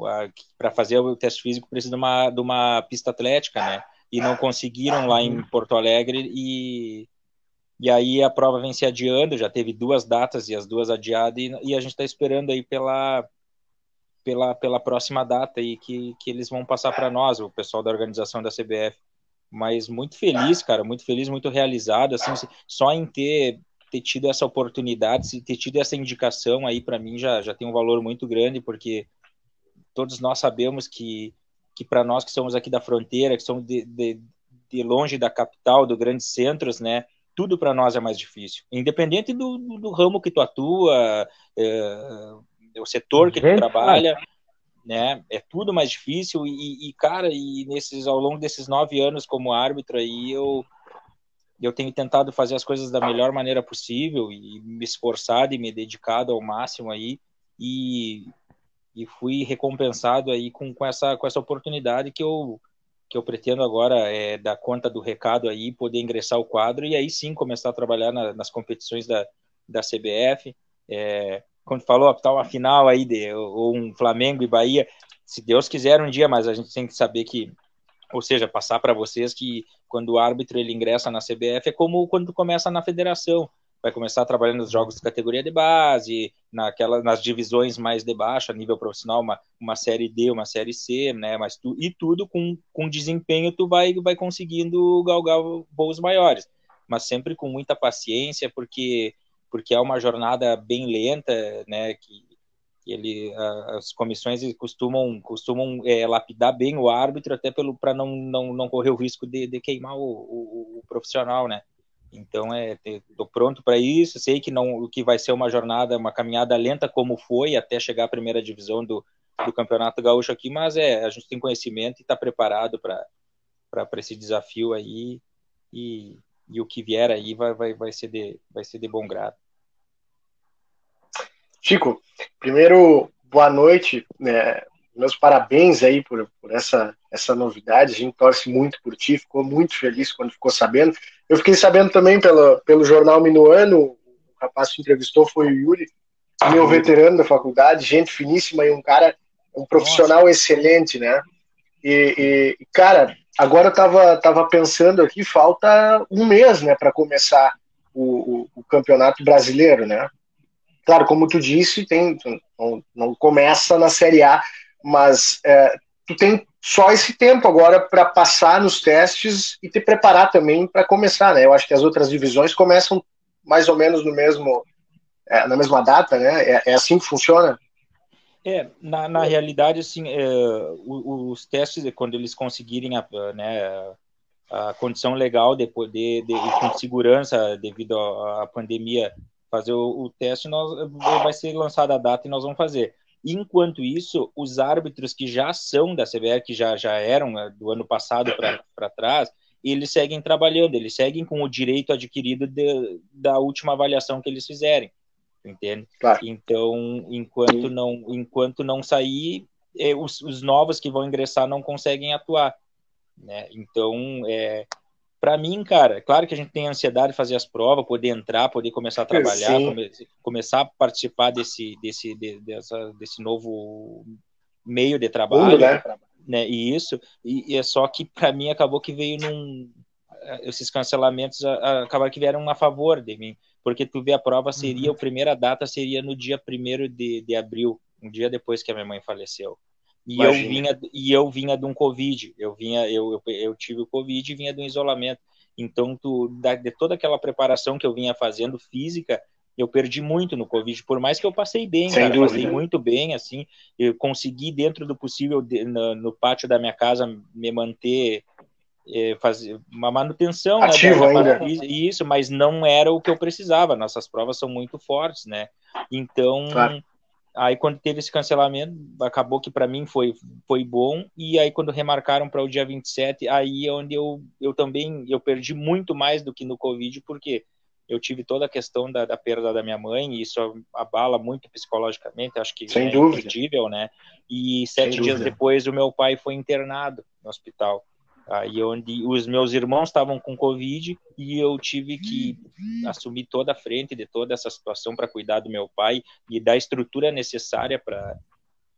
para fazer o teste físico precisa de uma, de uma pista atlética, né? e não conseguiram lá em Porto Alegre e e aí a prova vem se adiando, já teve duas datas e as duas adiadas e, e a gente está esperando aí pela pela, pela próxima data aí que, que eles vão passar para nós, o pessoal da organização da CBF. Mas muito feliz, cara, muito feliz, muito realizado, assim, só em ter, ter tido essa oportunidade, ter tido essa indicação aí para mim já, já tem um valor muito grande, porque todos nós sabemos que que para nós que somos aqui da fronteira, que somos de, de, de longe da capital, dos grandes centros, né, tudo para nós é mais difícil. Independente do, do, ramo que tu atua, é, o setor que tu trabalha, né? É tudo mais difícil e, e, cara, e nesses ao longo desses nove anos como árbitro aí eu eu tenho tentado fazer as coisas da melhor maneira possível e me esforçado e me dedicado ao máximo aí e, e fui recompensado aí com, com essa com essa oportunidade que eu que eu pretendo agora é dar conta do recado aí, poder ingressar o quadro e aí sim começar a trabalhar na, nas competições da, da CBF. É, quando falou, tal uma final aí de ou um Flamengo e Bahia, se Deus quiser um dia, mas a gente tem que saber que, ou seja, passar para vocês que quando o árbitro ele ingressa na CBF é como quando começa na federação vai começar trabalhando nos jogos de categoria de base, naquela, nas divisões mais de baixo, a nível profissional, uma, uma série D, uma série C, né? Mas tu, e tudo com, com desempenho tu vai, vai conseguindo galgar voos maiores, mas sempre com muita paciência, porque porque é uma jornada bem lenta, né? Que, ele, as comissões costumam costumam é, lapidar bem o árbitro até pelo para não, não, não correr o risco de, de queimar o, o, o profissional, né? Então, é, estou pronto para isso. Sei que não, que vai ser uma jornada, uma caminhada lenta como foi até chegar à primeira divisão do, do Campeonato Gaúcho aqui, mas é, a gente tem conhecimento e está preparado para esse desafio aí e, e o que vier aí vai, vai, vai, ser de, vai ser de bom grado. Chico, primeiro, boa noite. Né? Meus parabéns aí por, por essa, essa novidade. A gente torce muito por ti, ficou muito feliz quando ficou sabendo. Eu fiquei sabendo também pelo, pelo jornal Minuano, o rapaz que entrevistou foi o Yuri, meu veterano da faculdade, gente finíssima e um cara, um profissional Nossa. excelente, né? E, e, cara, agora eu tava, tava pensando aqui, falta um mês, né, para começar o, o, o, campeonato brasileiro, né? Claro, como tu disse, tem, não, não começa na Série A, mas é, tu tem só esse tempo agora para passar nos testes e te preparar também para começar, né? Eu acho que as outras divisões começam mais ou menos no mesmo é, na mesma data, né? É, é, assim que funciona? É, na, na realidade, assim, é, os, testes, quando eles conseguirem a, né, a condição legal de poder, de, com segurança, devido à pandemia, fazer o, o teste, nós, vai ser lançada a data e nós vamos fazer. Enquanto isso, os árbitros que já são da CBR, que já, já eram né, do ano passado para trás, eles seguem trabalhando, eles seguem com o direito adquirido de, da última avaliação que eles fizerem, entende? Claro. Então, enquanto não, enquanto não sair, é, os, os novos que vão ingressar não conseguem atuar, né? Então, é, para mim, cara, é claro que a gente tem ansiedade de fazer as provas, poder entrar, poder começar a trabalhar, come, começar a participar desse, desse, de, dessa, desse novo meio de trabalho, né? né? E isso, e, e é só que para mim acabou que veio num esses cancelamentos acabaram que vieram a favor de mim, porque tu vê a prova seria, uhum. a primeira data seria no dia 1 de, de abril, um dia depois que a minha mãe faleceu. E eu vinha e eu vinha de um covid, eu vinha eu, eu, eu tive o covid e vinha do isolamento. Então tu da, de toda aquela preparação que eu vinha fazendo física, eu perdi muito no covid, por mais que eu passei bem, Sem cara, dúvida. passei muito bem assim, eu consegui dentro do possível de, no, no, pátio da minha casa me manter é, fazer uma manutenção Ativo né, ainda. isso, mas não era o que eu precisava. Nossas provas são muito fortes, né? Então claro Aí quando teve esse cancelamento, acabou que para mim foi, foi bom. E aí quando remarcaram para o dia 27, aí é onde eu, eu também eu perdi muito mais do que no Covid, porque eu tive toda a questão da, da perda da minha mãe, e isso abala muito psicologicamente, acho que Sem é dúvida. né? E sete Sem dias dúvida. depois o meu pai foi internado no hospital. Aí onde os meus irmãos estavam com Covid e eu tive que assumir toda a frente de toda essa situação para cuidar do meu pai e da estrutura necessária para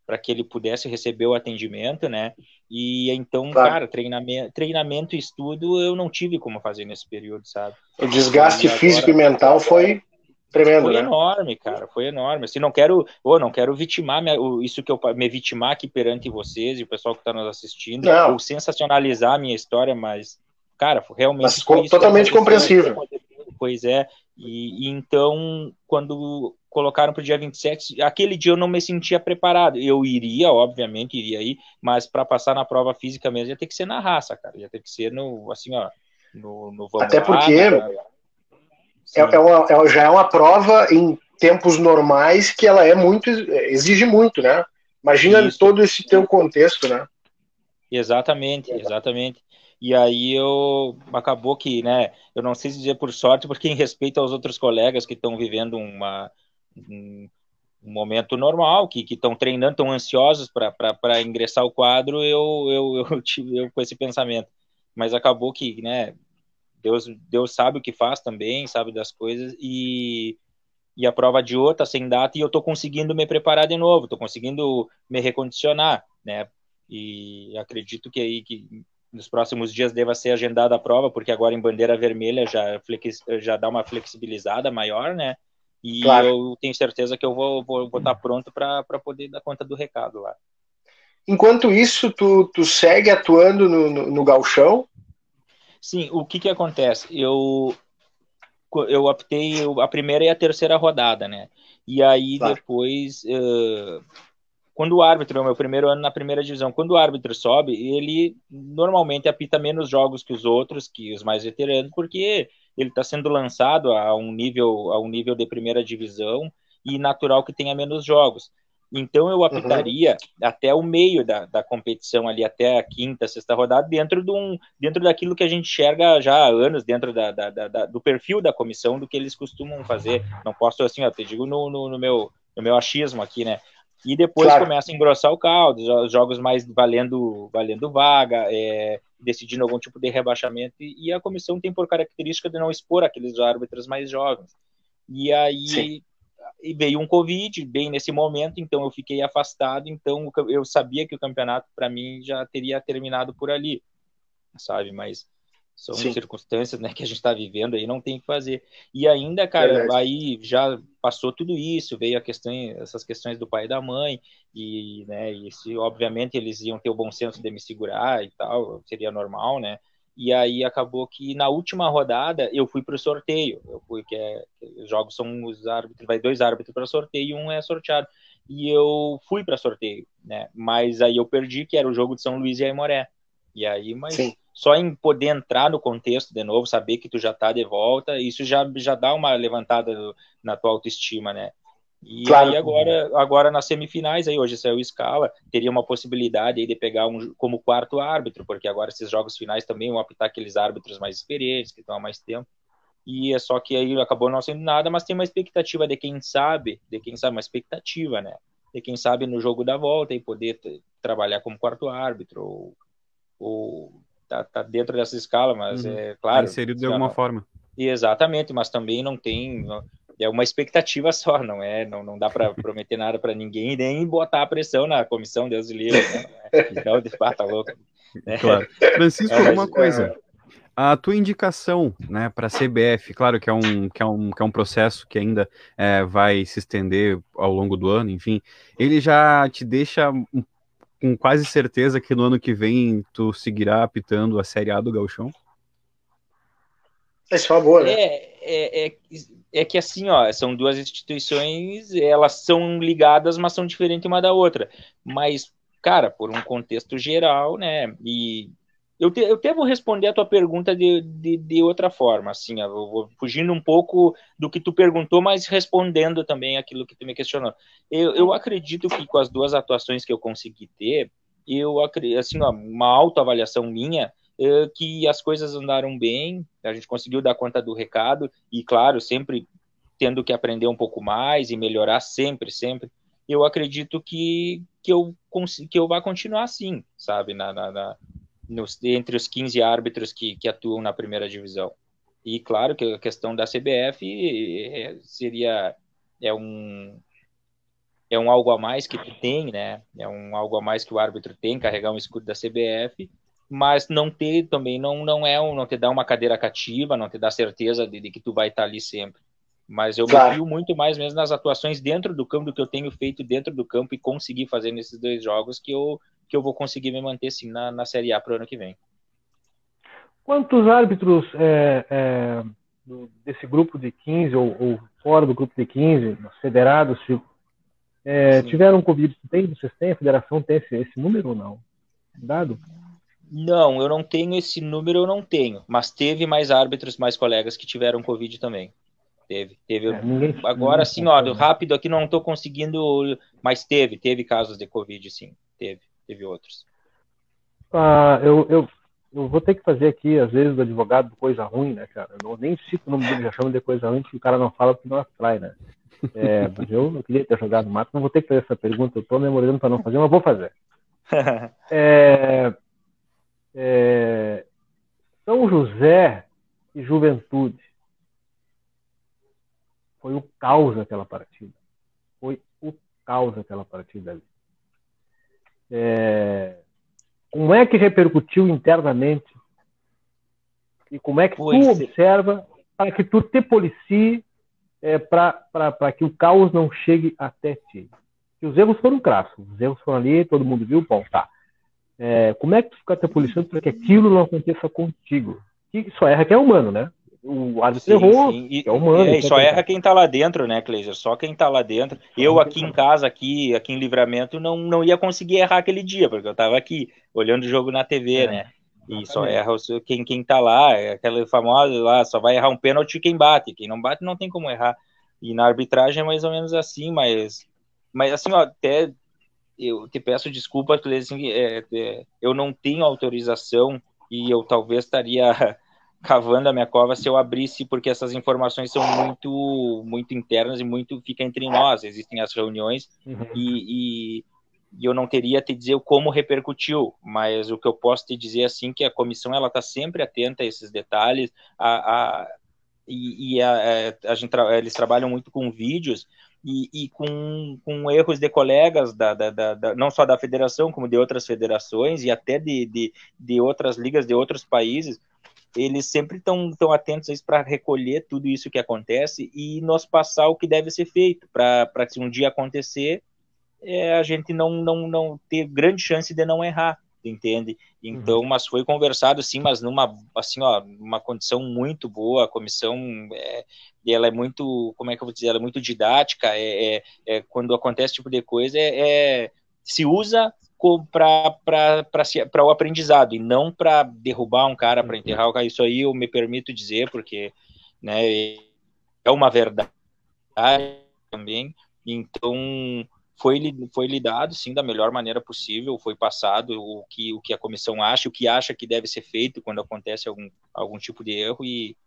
para que ele pudesse receber o atendimento, né? E então, claro. cara, treinamento, treinamento e estudo eu não tive como fazer nesse período, sabe? O desgaste físico e mental foi Tremendo, foi né? enorme, cara, foi enorme. Assim, não quero, oh, não quero vitimar minha, isso que eu me vitimar aqui perante vocês e o pessoal que está nos assistindo, não. ou sensacionalizar a minha história, mas, cara, realmente mas, foi totalmente compreensível. Pois é, e, e então, quando colocaram para o dia 27, aquele dia eu não me sentia preparado. Eu iria, obviamente, iria ir, mas para passar na prova física mesmo ia ter que ser na raça, cara, ia ter que ser no, assim, ó, no, no Até porque é, é, uma, é, já é uma prova em tempos normais que ela é muito exige muito, né? Imagina Isso. todo esse teu contexto, né? Exatamente, exatamente. E aí eu acabou que, né? Eu não sei dizer por sorte, porque em respeito aos outros colegas que estão vivendo uma um, um momento normal, que estão treinando, estão ansiosos para ingressar o quadro, eu, eu, eu tive eu, com esse pensamento. Mas acabou que, né? Deus, Deus sabe o que faz também, sabe das coisas, e, e a prova de outra sem data, e eu estou conseguindo me preparar de novo, estou conseguindo me recondicionar, né? E acredito que aí que nos próximos dias deva ser agendada a prova, porque agora em bandeira vermelha já, já dá uma flexibilizada maior, né? E claro. eu tenho certeza que eu vou, vou, vou estar pronto para poder dar conta do recado lá. Enquanto isso, tu, tu segue atuando no, no, no galchão? Sim, o que que acontece? Eu eu optei a primeira e a terceira rodada, né? E aí claro. depois, uh, quando o árbitro, é o meu primeiro ano na primeira divisão, quando o árbitro sobe, ele normalmente apita menos jogos que os outros, que os mais veteranos, porque ele está sendo lançado a um nível a um nível de primeira divisão e natural que tenha menos jogos. Então eu apitaria uhum. até o meio da, da competição ali, até a quinta, sexta rodada, dentro, de um, dentro daquilo que a gente enxerga já há anos, dentro da, da, da do perfil da comissão, do que eles costumam fazer. Não posso assim, eu te digo no, no, no, meu, no meu achismo aqui, né? E depois claro. começa a engrossar o caldo, os jogos mais valendo, valendo vaga, é, decidindo algum tipo de rebaixamento, e a comissão tem por característica de não expor aqueles árbitros mais jovens. E aí Sim e veio um Covid bem nesse momento, então eu fiquei afastado, então eu sabia que o campeonato para mim já teria terminado por ali, sabe? Mas são Sim. circunstâncias né, que a gente está vivendo aí, não tem o que fazer. E ainda, cara, Verdade. aí já passou tudo isso, veio a questão, essas questões do pai e da mãe, e, né, e se, obviamente eles iam ter o bom senso de me segurar e tal, seria normal, né? E aí acabou que na última rodada eu fui para o sorteio. Eu fui que é os jogos são os árbitros, vai dois árbitros para sorteio e um é sorteado. E eu fui para sorteio, né? Mas aí eu perdi que era o jogo de São Luís e Aimoré. E aí, mas Sim. só em poder entrar no contexto de novo, saber que tu já tá de volta, isso já já dá uma levantada na tua autoestima, né? E claro. aí agora, agora nas semifinais, aí hoje saiu escala, teria uma possibilidade aí de pegar um como quarto árbitro, porque agora esses jogos finais também vão apitar aqueles árbitros mais experientes, que estão há mais tempo. E é só que aí acabou não sendo nada, mas tem uma expectativa de quem sabe, de quem sabe, uma expectativa, né? De quem sabe no jogo da volta e poder trabalhar como quarto árbitro, ou, ou tá, tá dentro dessa escala, mas uhum. é claro. Inserido de alguma forma. Exatamente, mas também não tem é uma expectativa só, não é? Não, não dá para prometer nada para ninguém nem botar a pressão na comissão, Deus livre. Né? Então, de fato, tá louco. Né? Claro. Francisco, é, uma coisa. A tua indicação né, para a CBF, claro que é, um, que, é um, que é um processo que ainda é, vai se estender ao longo do ano, enfim, ele já te deixa com quase certeza que no ano que vem tu seguirá apitando a Série A do Gauchão? Faz favor, né? É, é, é, é que assim, ó, são duas instituições, elas são ligadas, mas são diferentes uma da outra. Mas, cara, por um contexto geral, né? E eu, te, eu até vou responder a tua pergunta de, de, de outra forma, assim, eu vou fugindo um pouco do que tu perguntou, mas respondendo também aquilo que tu me questionou. Eu, eu acredito que com as duas atuações que eu consegui ter, eu assim, ó, uma autoavaliação minha, que as coisas andaram bem, a gente conseguiu dar conta do recado, e claro, sempre tendo que aprender um pouco mais e melhorar sempre, sempre. Eu acredito que, que, eu, que eu vá continuar assim, sabe, na, na, na nos, entre os 15 árbitros que, que atuam na primeira divisão. E claro que a questão da CBF é, seria é um é um algo a mais que tu tem, né? É um algo a mais que o árbitro tem, carregar um escudo da CBF mas não ter também não não é um, não te dá uma cadeira cativa, não te dá certeza de, de que tu vai estar ali sempre. Mas eu claro. me fio muito mais mesmo nas atuações dentro do campo do que eu tenho feito dentro do campo e conseguir fazer nesses dois jogos que eu que eu vou conseguir me manter sim na, na Série A para o ano que vem. Quantos árbitros é, é, desse grupo de 15 ou, ou, fora do grupo de 15, federados, é, tiveram Covid? Tem, vocês têm? A federação tem esse, esse número ou não? Dado? Não, eu não tenho esse número, eu não tenho. Mas teve mais árbitros, mais colegas que tiveram Covid também. teve. teve. É, ninguém, Agora, sim, ó, rápido aqui não estou conseguindo, mas teve, teve casos de Covid, sim, teve, teve outros. Ah, eu, eu, eu vou ter que fazer aqui, às vezes, do advogado coisa ruim, né, cara? Eu nem cito o nome dele, já chamo de coisa ruim, que o cara não fala porque não atrai, né? É, eu não queria ter jogado mato, não vou ter que fazer essa pergunta, eu estou memorando para não fazer, mas vou fazer. É, é, São José e Juventude. Foi o caos aquela partida. Foi o caos aquela partida ali. É, como é que repercutiu internamente? E como é que pois tu é. observa para que tu te policie é, para que o caos não chegue até ti? Que os erros foram crassos, os erros foram ali, todo mundo viu, bom, tá. É, como é que tu fica te policiando para que aquilo não aconteça contigo? Que só erra quem é humano, né? O árbitro errou, sim. E, é humano. É, e só erra quem tá lá dentro, né, Cleiser? Só quem tá lá dentro. Eu aqui em casa, aqui, aqui em Livramento, não, não ia conseguir errar aquele dia, porque eu tava aqui, olhando o jogo na TV, é, né? E só erra quem, quem tá lá, é aquela famosa lá, só vai errar um pênalti quem bate. Quem não bate não tem como errar. E na arbitragem é mais ou menos assim, mas, mas assim, ó, até eu te peço desculpas, assim, é, é, eu não tenho autorização e eu talvez estaria cavando a minha cova se eu abrisse, porque essas informações são muito, muito internas e muito fica entre nós. Existem as reuniões uhum. e, e, e, eu não teria te dizer como repercutiu, mas o que eu posso te dizer assim que a comissão ela está sempre atenta a esses detalhes, a, a e, e a, é, a, gente, eles trabalham muito com vídeos e, e com, com, erros de colegas, da, da, da, não só da federação, como de outras federações e até de, de, de outras ligas de outros países, eles sempre estão tão atentos para recolher tudo isso que acontece e nos passar o que deve ser feito, para se um dia acontecer, é, a gente não, não, não ter grande chance de não errar, entende? Então, uhum. mas foi conversado sim, mas numa assim, ó, uma condição muito boa, a comissão é, ela é muito, como é que eu vou dizer, ela é muito didática, é, é, é quando acontece esse tipo de coisa, é, é se usa para o aprendizado e não para derrubar um cara, para enterrar o cara. Isso aí eu me permito dizer, porque né, é uma verdade também. Então, foi, foi lidado, sim, da melhor maneira possível, foi passado o que, o que a comissão acha, o que acha que deve ser feito quando acontece algum, algum tipo de erro e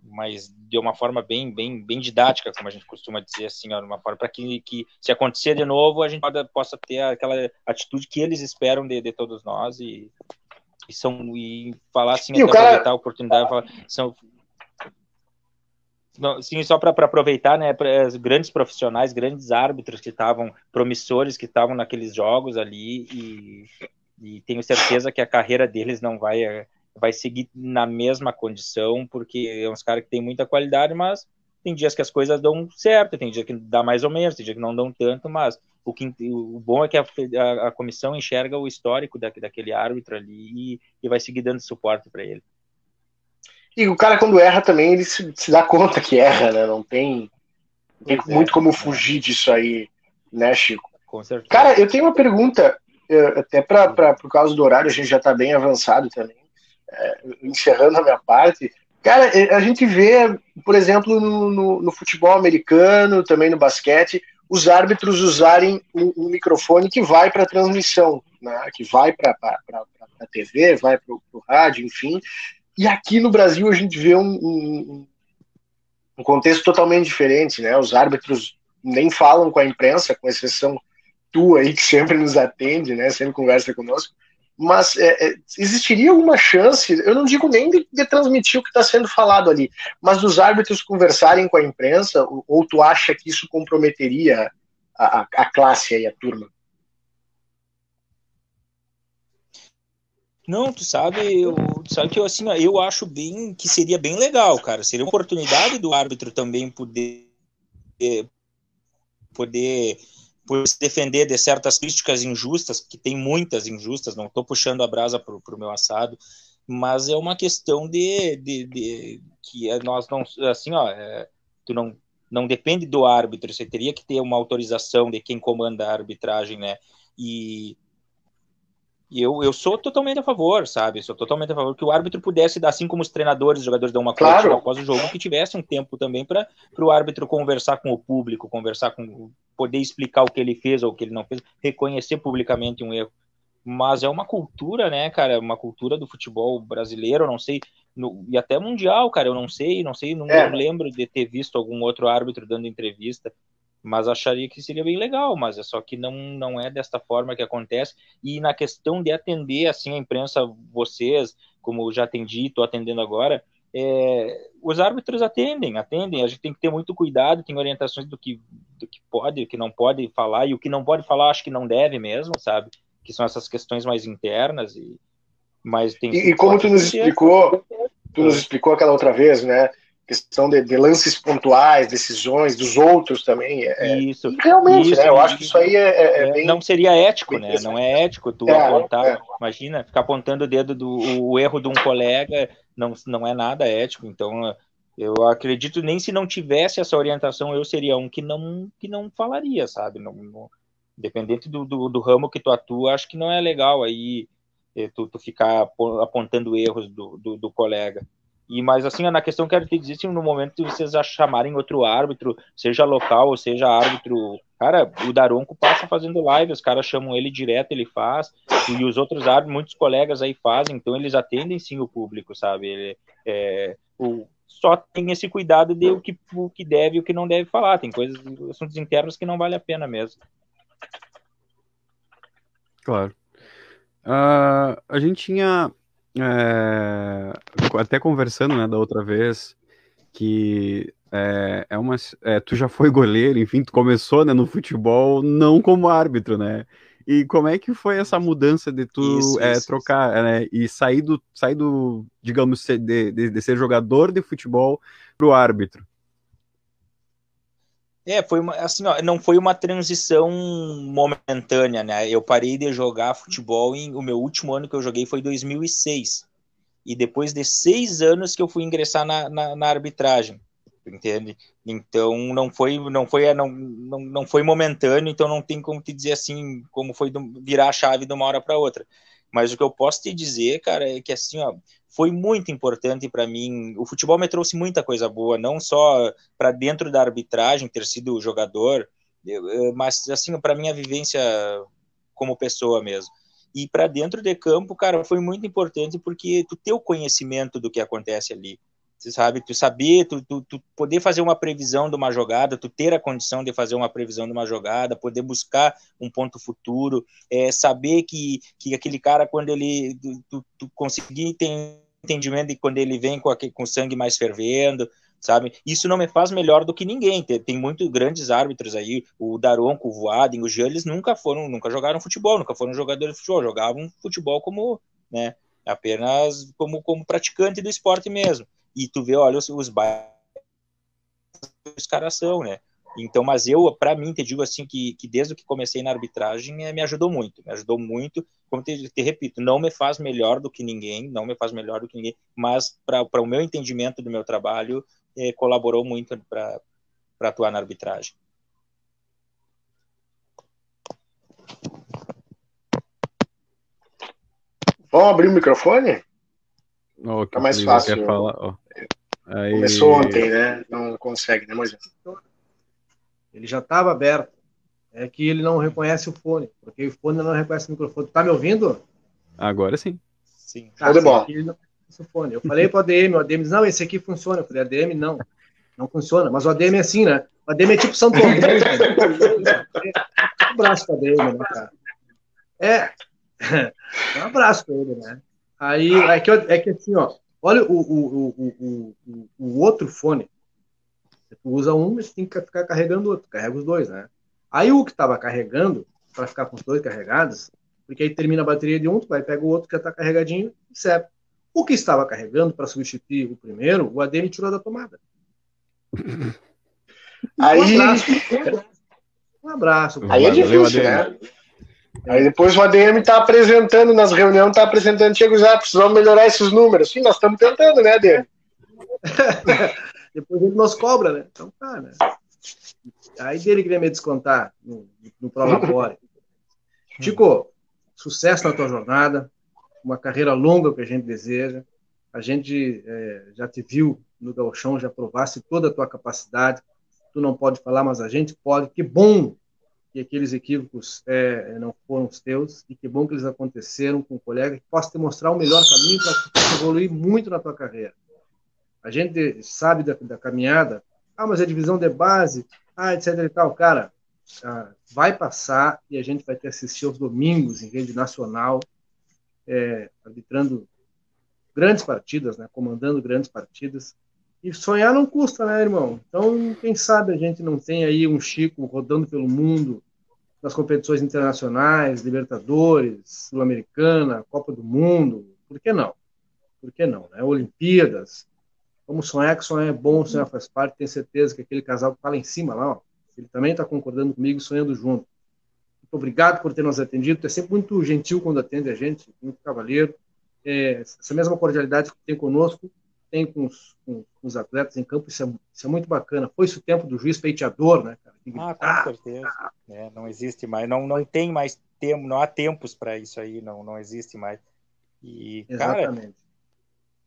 mas de uma forma bem, bem, bem didática, como a gente costuma dizer assim, ó, uma forma para que, que se acontecer de novo a gente possa ter aquela atitude que eles esperam de, de todos nós e, e são e falar assim, e até cara... aproveitar a oportunidade, falar, são não, sim, só para aproveitar, né, pra, grandes profissionais, grandes árbitros que estavam promissores, que estavam naqueles jogos ali e, e tenho certeza que a carreira deles não vai vai seguir na mesma condição, porque é uns caras que tem muita qualidade, mas tem dias que as coisas dão certo, tem dia que dá mais ou menos, tem dia que não dão tanto, mas o, que, o bom é que a, a, a comissão enxerga o histórico da, daquele árbitro ali e, e vai seguir dando suporte para ele. E o cara, quando erra também, ele se, se dá conta que erra, né? Não tem, não tem muito é, como fugir disso aí, né, Chico? Com certeza. Cara, eu tenho uma pergunta, eh, até para por causa do horário, a gente já está bem avançado também é, encerrando a minha parte, cara, é, a gente vê, por exemplo, no, no, no futebol americano, também no basquete, os árbitros usarem um, um microfone que vai para a transmissão, né, que vai para a TV, vai para o rádio, enfim. E aqui no Brasil a gente vê um, um, um, contexto totalmente diferente, né? Os árbitros nem falam com a imprensa, com exceção tua aí que sempre nos atende, né? Sempre conversa conosco mas é, é, existiria alguma chance, eu não digo nem de, de transmitir o que está sendo falado ali, mas dos árbitros conversarem com a imprensa, ou, ou tu acha que isso comprometeria a, a, a classe e a turma? Não, tu sabe, eu, sabe que eu assim, eu acho bem que seria bem legal, cara. Seria uma oportunidade do árbitro também poder poder por se defender de certas críticas injustas, que tem muitas injustas, não estou puxando a brasa para o meu assado, mas é uma questão de, de, de que é, nós não, assim, ó, é, tu não, não depende do árbitro, você teria que ter uma autorização de quem comanda a arbitragem, né, e eu, eu sou totalmente a favor, sabe? Sou totalmente a favor que o árbitro pudesse, assim como os treinadores, os jogadores dão uma claro. após o jogo, que tivesse um tempo também para o árbitro conversar com o público, conversar com. poder explicar o que ele fez ou o que ele não fez, reconhecer publicamente um erro. Mas é uma cultura, né, cara? Uma cultura do futebol brasileiro, não sei, no, e até mundial, cara. Eu não sei, não sei, não é. lembro de ter visto algum outro árbitro dando entrevista mas acharia que seria bem legal, mas é só que não, não é desta forma que acontece, e na questão de atender, assim, a imprensa, vocês, como já atendi, estou atendendo agora, é, os árbitros atendem, atendem, a gente tem que ter muito cuidado, tem orientações do que, do que pode, do que não pode falar, e o que não pode falar, acho que não deve mesmo, sabe, que são essas questões mais internas, e, mas tem... E, e como tu nos explicou, tu nos explicou aquela outra vez, né, questão de, de, lances pontuais, decisões dos outros também. É, é isso. Realmente, isso, né? Eu acho que isso aí é, é, é bem, Não seria ético, né? Não é ético tu é, apontar. É. Imagina, ficar apontando o dedo do o erro de um colega não, não é nada ético. Então, eu acredito nem se não tivesse essa orientação, eu seria um que não que não falaria, sabe? Não, não dependente do, do, do, ramo que tu atua, acho que não é legal aí eh, tu, tu ficar apontando erros do, do, do colega. E mas assim, na questão quero te dizer, assim, no momento que vocês chamarem outro árbitro, seja local ou seja árbitro, cara, o Daronco passa fazendo live, os caras chamam ele direto, ele faz, e os outros árbitros, muitos colegas aí fazem, então eles atendem sim o público, sabe? Ele, é, o, só tem esse cuidado de o que, o que deve e o que não deve falar. Tem coisas, assuntos internos que não vale a pena mesmo. Claro. Uh, a gente tinha é, até conversando, né, da outra vez, que é, é uma, é, tu já foi goleiro, enfim, tu começou, né, no futebol não como árbitro, né? E como é que foi essa mudança de tu isso, é, isso, trocar isso. Né, e sair do, sair do digamos, de, de, de ser jogador de futebol para o árbitro? É, foi uma, assim, ó, não foi uma transição momentânea, né? Eu parei de jogar futebol em o meu último ano que eu joguei foi 2006 e depois de seis anos que eu fui ingressar na, na, na arbitragem, entende? Então não foi não foi não, não, não foi momentâneo, então não tem como te dizer assim como foi do, virar a chave de uma hora para outra. Mas o que eu posso te dizer, cara, é que assim, ó, foi muito importante para mim. O futebol me trouxe muita coisa boa, não só para dentro da arbitragem, ter sido jogador, mas assim, para minha vivência como pessoa mesmo. E para dentro de campo, cara, foi muito importante porque tu ter o conhecimento do que acontece ali. Você sabe, tu saber, tu, tu, tu, poder fazer uma previsão de uma jogada, tu ter a condição de fazer uma previsão de uma jogada, poder buscar um ponto futuro, é, saber que, que aquele cara, quando ele, tu, tu conseguir ter entendimento de quando ele vem com, aquele, com o sangue mais fervendo, sabe? Isso não me faz melhor do que ninguém. Tem, tem muitos grandes árbitros aí, o Daronco, o Voaden, o Jean, eles nunca foram, nunca jogaram futebol, nunca foram jogadores de futebol, jogavam futebol como, né, apenas como, como praticante do esporte mesmo e tu vê, olha, os, os bairros os caras são, né? Então, mas eu, para mim, te digo assim que, que desde que comecei na arbitragem, é, me ajudou muito, me ajudou muito. Como te, te, repito, não me faz melhor do que ninguém, não me faz melhor do que ninguém, mas para o meu entendimento do meu trabalho, é, colaborou muito para atuar na arbitragem. Vamos abrir o microfone? Oh, Fica mais fácil. Falar, oh. Aí... Começou ontem, né? Não consegue, né, Moisés? Ele já estava aberto. É que ele não reconhece o fone, porque o fone não reconhece o microfone. Tá me ouvindo? Agora sim. Sim. Tá, de bola. o fone. Eu falei para o ADM, o ADM diz, não, esse aqui funciona. Eu falei, ADM não, não funciona. Mas o ADM é assim, né? O ADM é tipo São Paulo. um abraço para o ADM, né, cara? É. Um abraço para ele, né? Aí é que, é que assim, ó, olha o, o, o, o, o outro fone. Você usa um, mas tem que ficar carregando o outro, carrega os dois, né? Aí o que estava carregando, para ficar com os dois carregados, porque aí termina a bateria de um, tu vai pega o outro que já está carregadinho e serve. O que estava carregando para substituir o primeiro, o ADM tirou da tomada. Aí... Um abraço. Um abraço. Aí é difícil, né? Aí depois o ADM está apresentando nas reuniões, está apresentando, Diego, já precisamos melhorar esses números. Sim, nós estamos tentando, né, ADM? depois ele nos cobra, né? Então tá, né? Aí dele queria me descontar no, no Prolabore. Chico, sucesso na tua jornada, uma carreira longa que a gente deseja. A gente é, já te viu no Galchão, já provasse toda a tua capacidade. Tu não pode falar, mas a gente pode. Que bom que aqueles equívocos é, não foram os teus e que bom que eles aconteceram com um colega que possa te mostrar o melhor caminho para evoluir muito na tua carreira. A gente sabe da, da, caminhada, ah, mas é divisão de base, ah, etc e tal. Cara, ah, vai passar e a gente vai ter assistir aos domingos em rede nacional, é, arbitrando grandes partidas, né, comandando grandes partidas. E sonhar não custa, né, irmão? Então, quem sabe a gente não tem aí um Chico rodando pelo mundo nas competições internacionais, Libertadores, Sul-Americana, Copa do Mundo. Por que não? Por que não? Né? Olimpíadas. Vamos sonhar que sonhar é bom, sonhar faz parte. Tenho certeza que aquele casal que está lá em cima, lá, ó, ele também está concordando comigo, sonhando junto. Muito obrigado por ter nos atendido. É sempre muito gentil quando atende a gente, muito cavalheiro. É, essa mesma cordialidade que tem conosco, tem com os, com, os atletas em campo, isso é, isso é, muito bacana. Foi isso o tempo do juiz peiteador, né, cara? Ah, com certeza. É, não existe mais, não, não tem mais tempo, não há tempos para isso aí, não, não existe mais. E, Exatamente.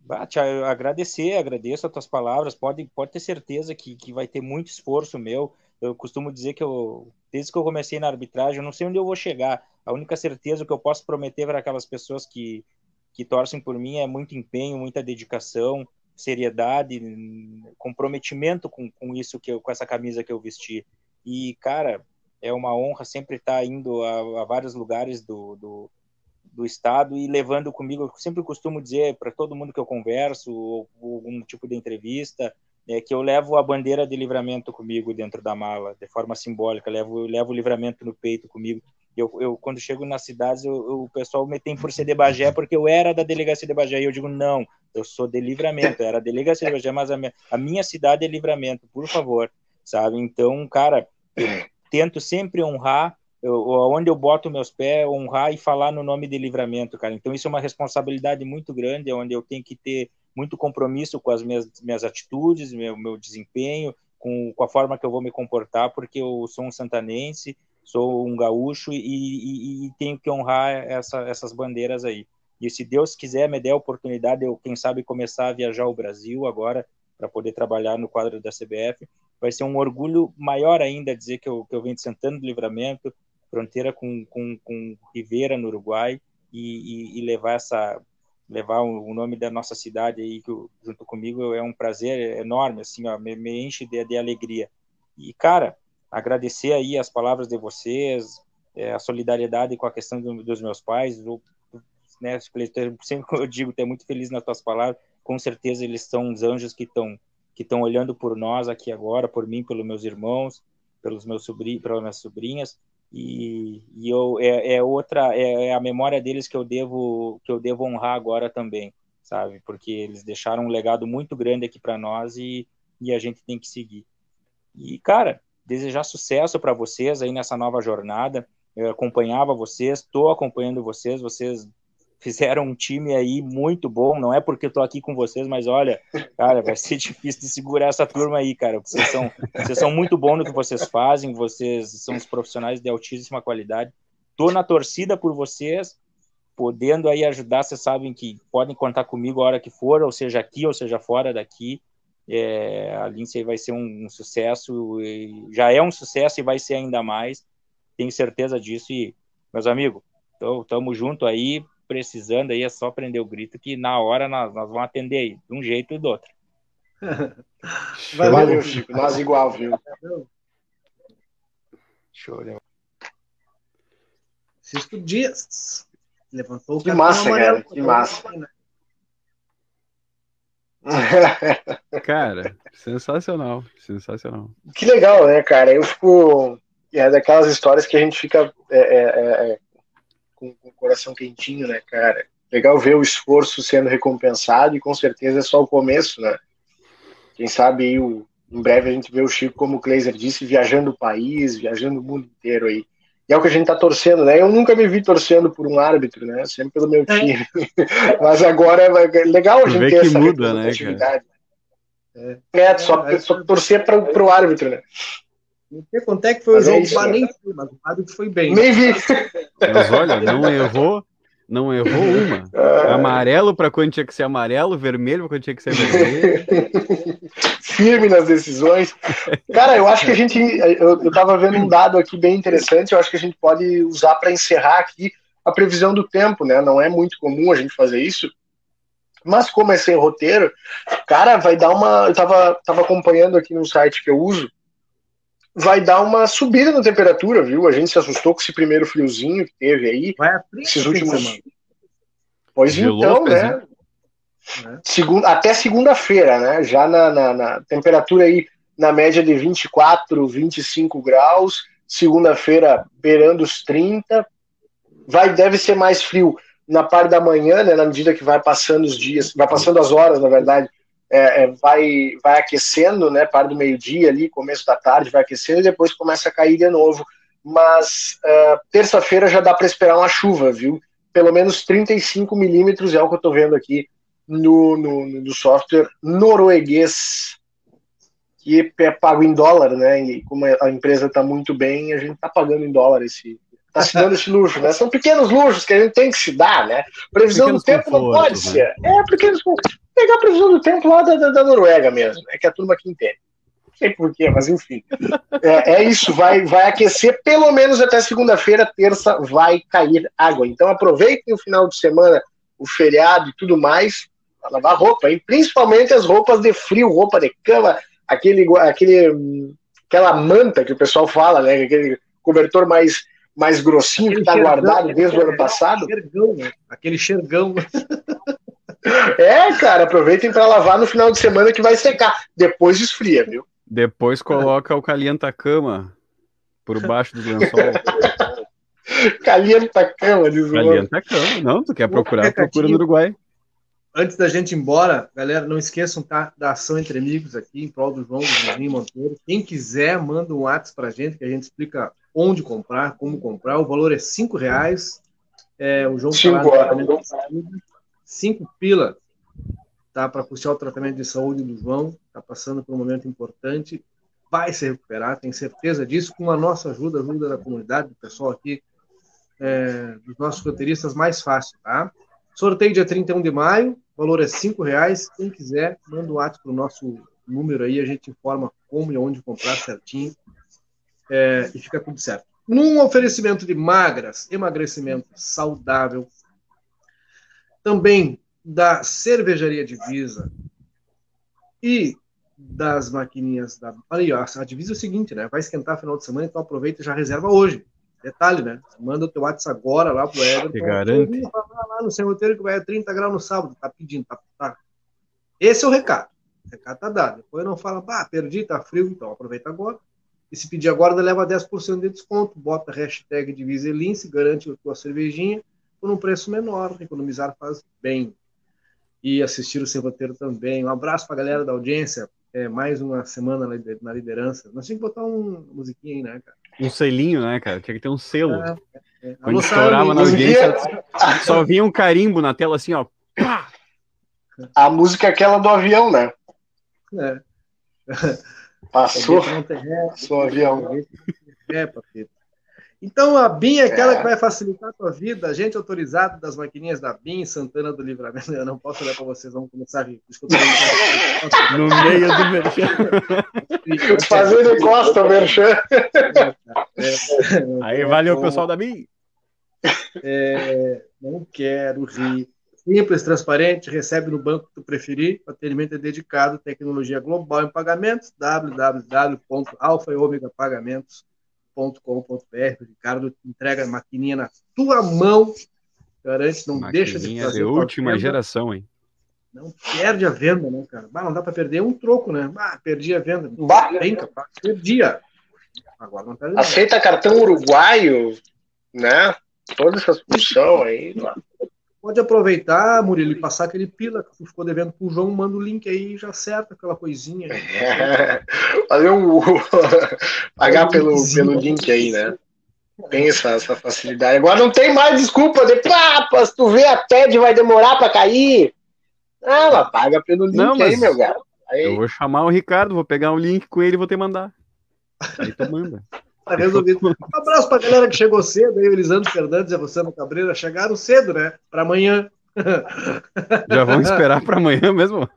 Cara, te agradecer, agradeço as tuas palavras, pode, pode ter certeza que, que vai ter muito esforço meu. Eu costumo dizer que eu, desde que eu comecei na arbitragem, eu não sei onde eu vou chegar. A única certeza que eu posso prometer para aquelas pessoas que que torcem por mim é muito empenho, muita dedicação, seriedade, comprometimento com, com isso que eu, com essa camisa que eu vesti. E cara, é uma honra sempre estar indo a, a vários lugares do, do, do, estado e levando comigo. Eu sempre costumo dizer para todo mundo que eu converso, ou, ou algum tipo de entrevista, é que eu levo a bandeira de livramento comigo dentro da mala, de forma simbólica. levo, levo o livramento no peito comigo. Eu, eu, quando chego nas cidades, eu, eu, o pessoal me tem por ser de Bagé, porque eu era da delegacia de Bagé. E eu digo, não, eu sou de livramento, era delegacia de Bagé, mas a minha, a minha cidade é livramento, por favor, sabe? Então, cara, tento sempre honrar, eu, onde eu boto meus pés, honrar e falar no nome de livramento, cara. Então, isso é uma responsabilidade muito grande, onde eu tenho que ter muito compromisso com as minhas, minhas atitudes, meu, meu desempenho, com, com a forma que eu vou me comportar, porque eu sou um santanense, sou um gaúcho e, e, e tenho que honrar essa, essas bandeiras aí. E se Deus quiser me der a oportunidade, eu, quem sabe, começar a viajar ao Brasil agora, para poder trabalhar no quadro da CBF, vai ser um orgulho maior ainda dizer que eu, que eu venho de Santana do Livramento, fronteira com, com, com Rivera, no Uruguai, e, e, levar essa levar o, nome da nossa cidade aí que, junto comigo é um prazer enorme, assim, ó, me, me enche de, de alegria. E, cara, agradecer aí as palavras de vocês, é, a solidariedade com a questão do, dos meus pais. Né, sempre eu digo, estou muito feliz nas tuas palavras. Com certeza eles são os anjos que estão que estão olhando por nós aqui agora, por mim, pelos meus irmãos, pelos meus sobrinhos, pelas minhas sobrinhas. E, e eu é, é outra é, é, a memória deles que eu devo que eu devo honrar agora também, sabe? Porque eles deixaram um legado muito grande aqui para nós e, e a gente tem que seguir. E cara, desejar sucesso para vocês aí nessa nova jornada. Eu acompanhava vocês, estou acompanhando vocês, vocês fizeram um time aí muito bom, não é porque estou aqui com vocês, mas olha, cara, vai ser difícil de segurar essa turma aí, cara. Vocês são, vocês são muito bons no que vocês fazem, vocês são os profissionais de altíssima qualidade. Estou na torcida por vocês, podendo aí ajudar, vocês sabem que podem contar comigo a hora que for, ou seja aqui, ou seja fora daqui. É, a Lindsay vai ser um, um sucesso, já é um sucesso e vai ser ainda mais, tenho certeza disso. E, meus amigos, estamos junto aí, precisando aí, é só prender o grito que na hora nós, nós vamos atender aí, de um jeito e do outro. Valeu, Valeu, Chico, nós igual, viu? Show, né? Cisco Dias levantou o que massa, cara, que massa. Cara, sensacional, sensacional. Que legal, né, cara? Eu fico. É daquelas histórias que a gente fica é, é, é, é, com, com o coração quentinho, né, cara? Legal ver o esforço sendo recompensado e com certeza é só o começo, né? Quem sabe aí, o, em breve a gente vê o Chico, como o Kleiser disse, viajando o país, viajando o mundo inteiro aí. E é o que a gente tá torcendo, né? Eu nunca me vi torcendo por um árbitro, né? Sempre pelo meu é. time. Mas agora é legal a gente ter essa muda, né, É, é só, é, só torcer para o árbitro, né? Não sei quanto é que foi mas o jogo, é isso, nem foi, mas o árbitro foi bem. Nem vi. Mas olha, não errou, não errou uma. Ah. Amarelo para quando tinha que ser amarelo, vermelho para quando tinha que ser vermelho. Firme nas decisões. Cara, eu acho que a gente. Eu, eu tava vendo um dado aqui bem interessante, eu acho que a gente pode usar para encerrar aqui a previsão do tempo, né? Não é muito comum a gente fazer isso. Mas como é sem roteiro, cara, vai dar uma. Eu tava, tava acompanhando aqui no site que eu uso, vai dar uma subida na temperatura, viu? A gente se assustou com esse primeiro friozinho que teve aí. Vai esses últimos. Pois então, né? né? Segunda, até segunda-feira, né? Já na, na, na, temperatura aí na média de 24, 25 graus. Segunda-feira beirando os 30. Vai, deve ser mais frio na parte da manhã, né? Na medida que vai passando os dias, vai passando as horas, na verdade é, é, vai, vai aquecendo, né? Para do meio-dia ali, começo da tarde, vai aquecendo e depois começa a cair de novo. Mas uh, terça-feira já dá para esperar uma chuva, viu? Pelo menos 35 milímetros é o que eu estou vendo aqui no, no, no software norueguês que é pago em dólar, né? E como a empresa está muito bem, a gente está pagando em dólar esse, está se dando esse luxo, né? São pequenos luxos que a gente tem que se dar, né? Previsão pequenos do tempo não pode né? ser. É, pequenos pegar a previsão do tempo lá da, da, da Noruega mesmo, é que a turma aqui entende. Não sei porquê, mas enfim. É, é, isso, vai, vai aquecer pelo menos até segunda-feira, terça vai cair água. Então aproveitem o final de semana, o feriado e tudo mais, para lavar roupa, hein? principalmente as roupas de frio, roupa de cama, aquele, aquele, aquela manta que o pessoal fala, né? Aquele cobertor mais mais grossinho aquele que está guardado desde o ano passado. Xergão, né? Aquele xergão. É, cara, aproveitem para lavar no final de semana que vai secar. Depois esfria, viu? Depois coloca o calienta-cama por baixo do lençol. calienta-cama, diz o Calienta-cama, não, tu quer procurar, procura no Uruguai. Antes da gente ir embora, galera, não esqueçam tá, da ação entre amigos aqui, em prol do João, do Vizinho Monteiro. Quem quiser, manda um WhatsApp pra gente, que a gente explica onde comprar, como comprar. O valor é cinco reais. É, o João Cinco horas. 5 pila tá, para custear o tratamento de saúde do João, está passando por um momento importante, vai se recuperar, tenho certeza disso, com a nossa ajuda, ajuda da comunidade, do pessoal aqui, é, dos nossos roteiristas, mais fácil, tá? Sorteio dia 31 de maio, valor é cinco reais, quem quiser, manda um WhatsApp para o nosso número aí, a gente informa como e onde comprar certinho, é, e fica tudo certo. Num oferecimento de magras, emagrecimento saudável, também da cervejaria Divisa e das maquininhas da. Aí, ó, a divisa é o seguinte, né? Vai esquentar final de semana, então aproveita e já reserva hoje. Detalhe, né? Manda o teu WhatsApp agora lá pro Everton. Que garante. Lá no seu roteiro que vai a 30 graus no sábado. Tá pedindo, tá, tá. Esse é o recado. O recado tá dado. Depois não fala, pá, perdi, tá frio, então aproveita agora. E se pedir agora, leva 10% de desconto. Bota a hashtag Divisa Lince, garante a tua cervejinha por um preço menor. Economizar faz bem. E assistir o seu roteiro também. Um abraço para a galera da audiência. É, mais uma semana na liderança. Nós tínhamos que botar um musiquinha aí, né, cara? Um selinho, né, cara? Tinha que ter um selo. É, é. Quando estourava na audiência, só vinha um carimbo na tela assim, ó. A música é aquela do avião, né? É. Passou. Passou o avião. É, papito. Então, a BIM é aquela é. que vai facilitar a tua vida, agente autorizado das maquininhas da BIM, Santana do Livramento. Eu não posso olhar para vocês, vamos começar a discutir. no meio do merchan. Fazendo costa o merchan. Aí, valeu, pessoal da BIM. É, não quero rir. Simples, transparente, recebe no banco que tu preferir. O atendimento é dedicado, tecnologia global em pagamentos, www.alfa ômega pagamentos com.br O Ricardo entrega a maquininha na tua mão. Garante, não maquininha deixa de fazer. de última geração, hein? Não perde a venda, né, cara? Bah, não dá para perder um troco, né? Bah, perdi a venda. Bah. Bem capaz. Perdia. Agora não perde Aceita cartão uruguaio, né? Toda essa função aí. Lá. Pode aproveitar, Murilo, e passar aquele pila que tu ficou devendo pro João, manda o link aí e já acerta aquela coisinha. É, fazer um. Pagar pelo, pelo link aí, né? Tem essa, essa facilidade. Agora não tem mais desculpa de papas, tu vê a TED vai demorar para cair. Ah, mas paga pelo link não, aí, meu gato. Aí... Eu vou chamar o Ricardo, vou pegar um link com ele e vou te mandar. Aí tu manda. Tá resolvido. Um abraço pra galera que chegou cedo aí, o Elisandro Fernandes e a Luciano Cabreira chegaram cedo, né? Para amanhã. Já vamos esperar para amanhã mesmo.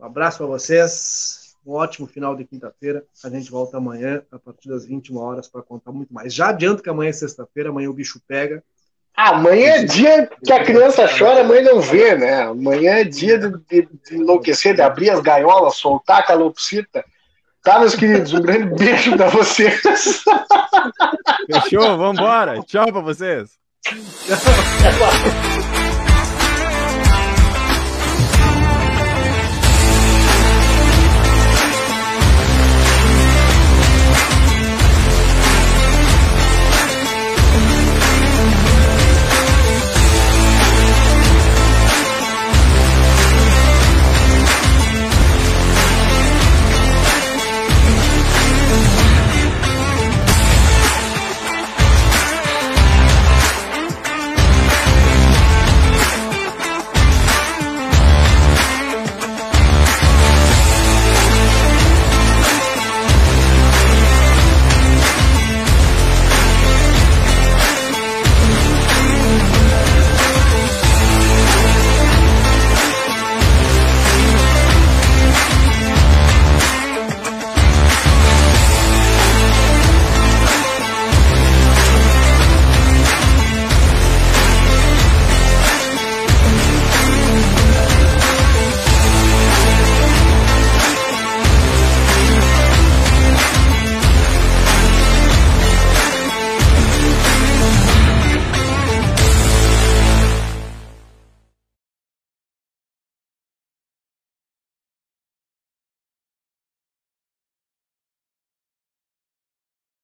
Um abraço para vocês. Um ótimo final de quinta-feira. A gente volta amanhã, a partir das 21 horas, para contar muito mais. Já adianto que amanhã é sexta-feira, amanhã o bicho pega. Amanhã é dia que a criança chora, a mãe não vê, né? Amanhã é dia de, de, de enlouquecer, de abrir as gaiolas, soltar a calopsita. Tá, meus queridos? Um grande beijo pra vocês. Fechou? Vambora. Tchau pra vocês.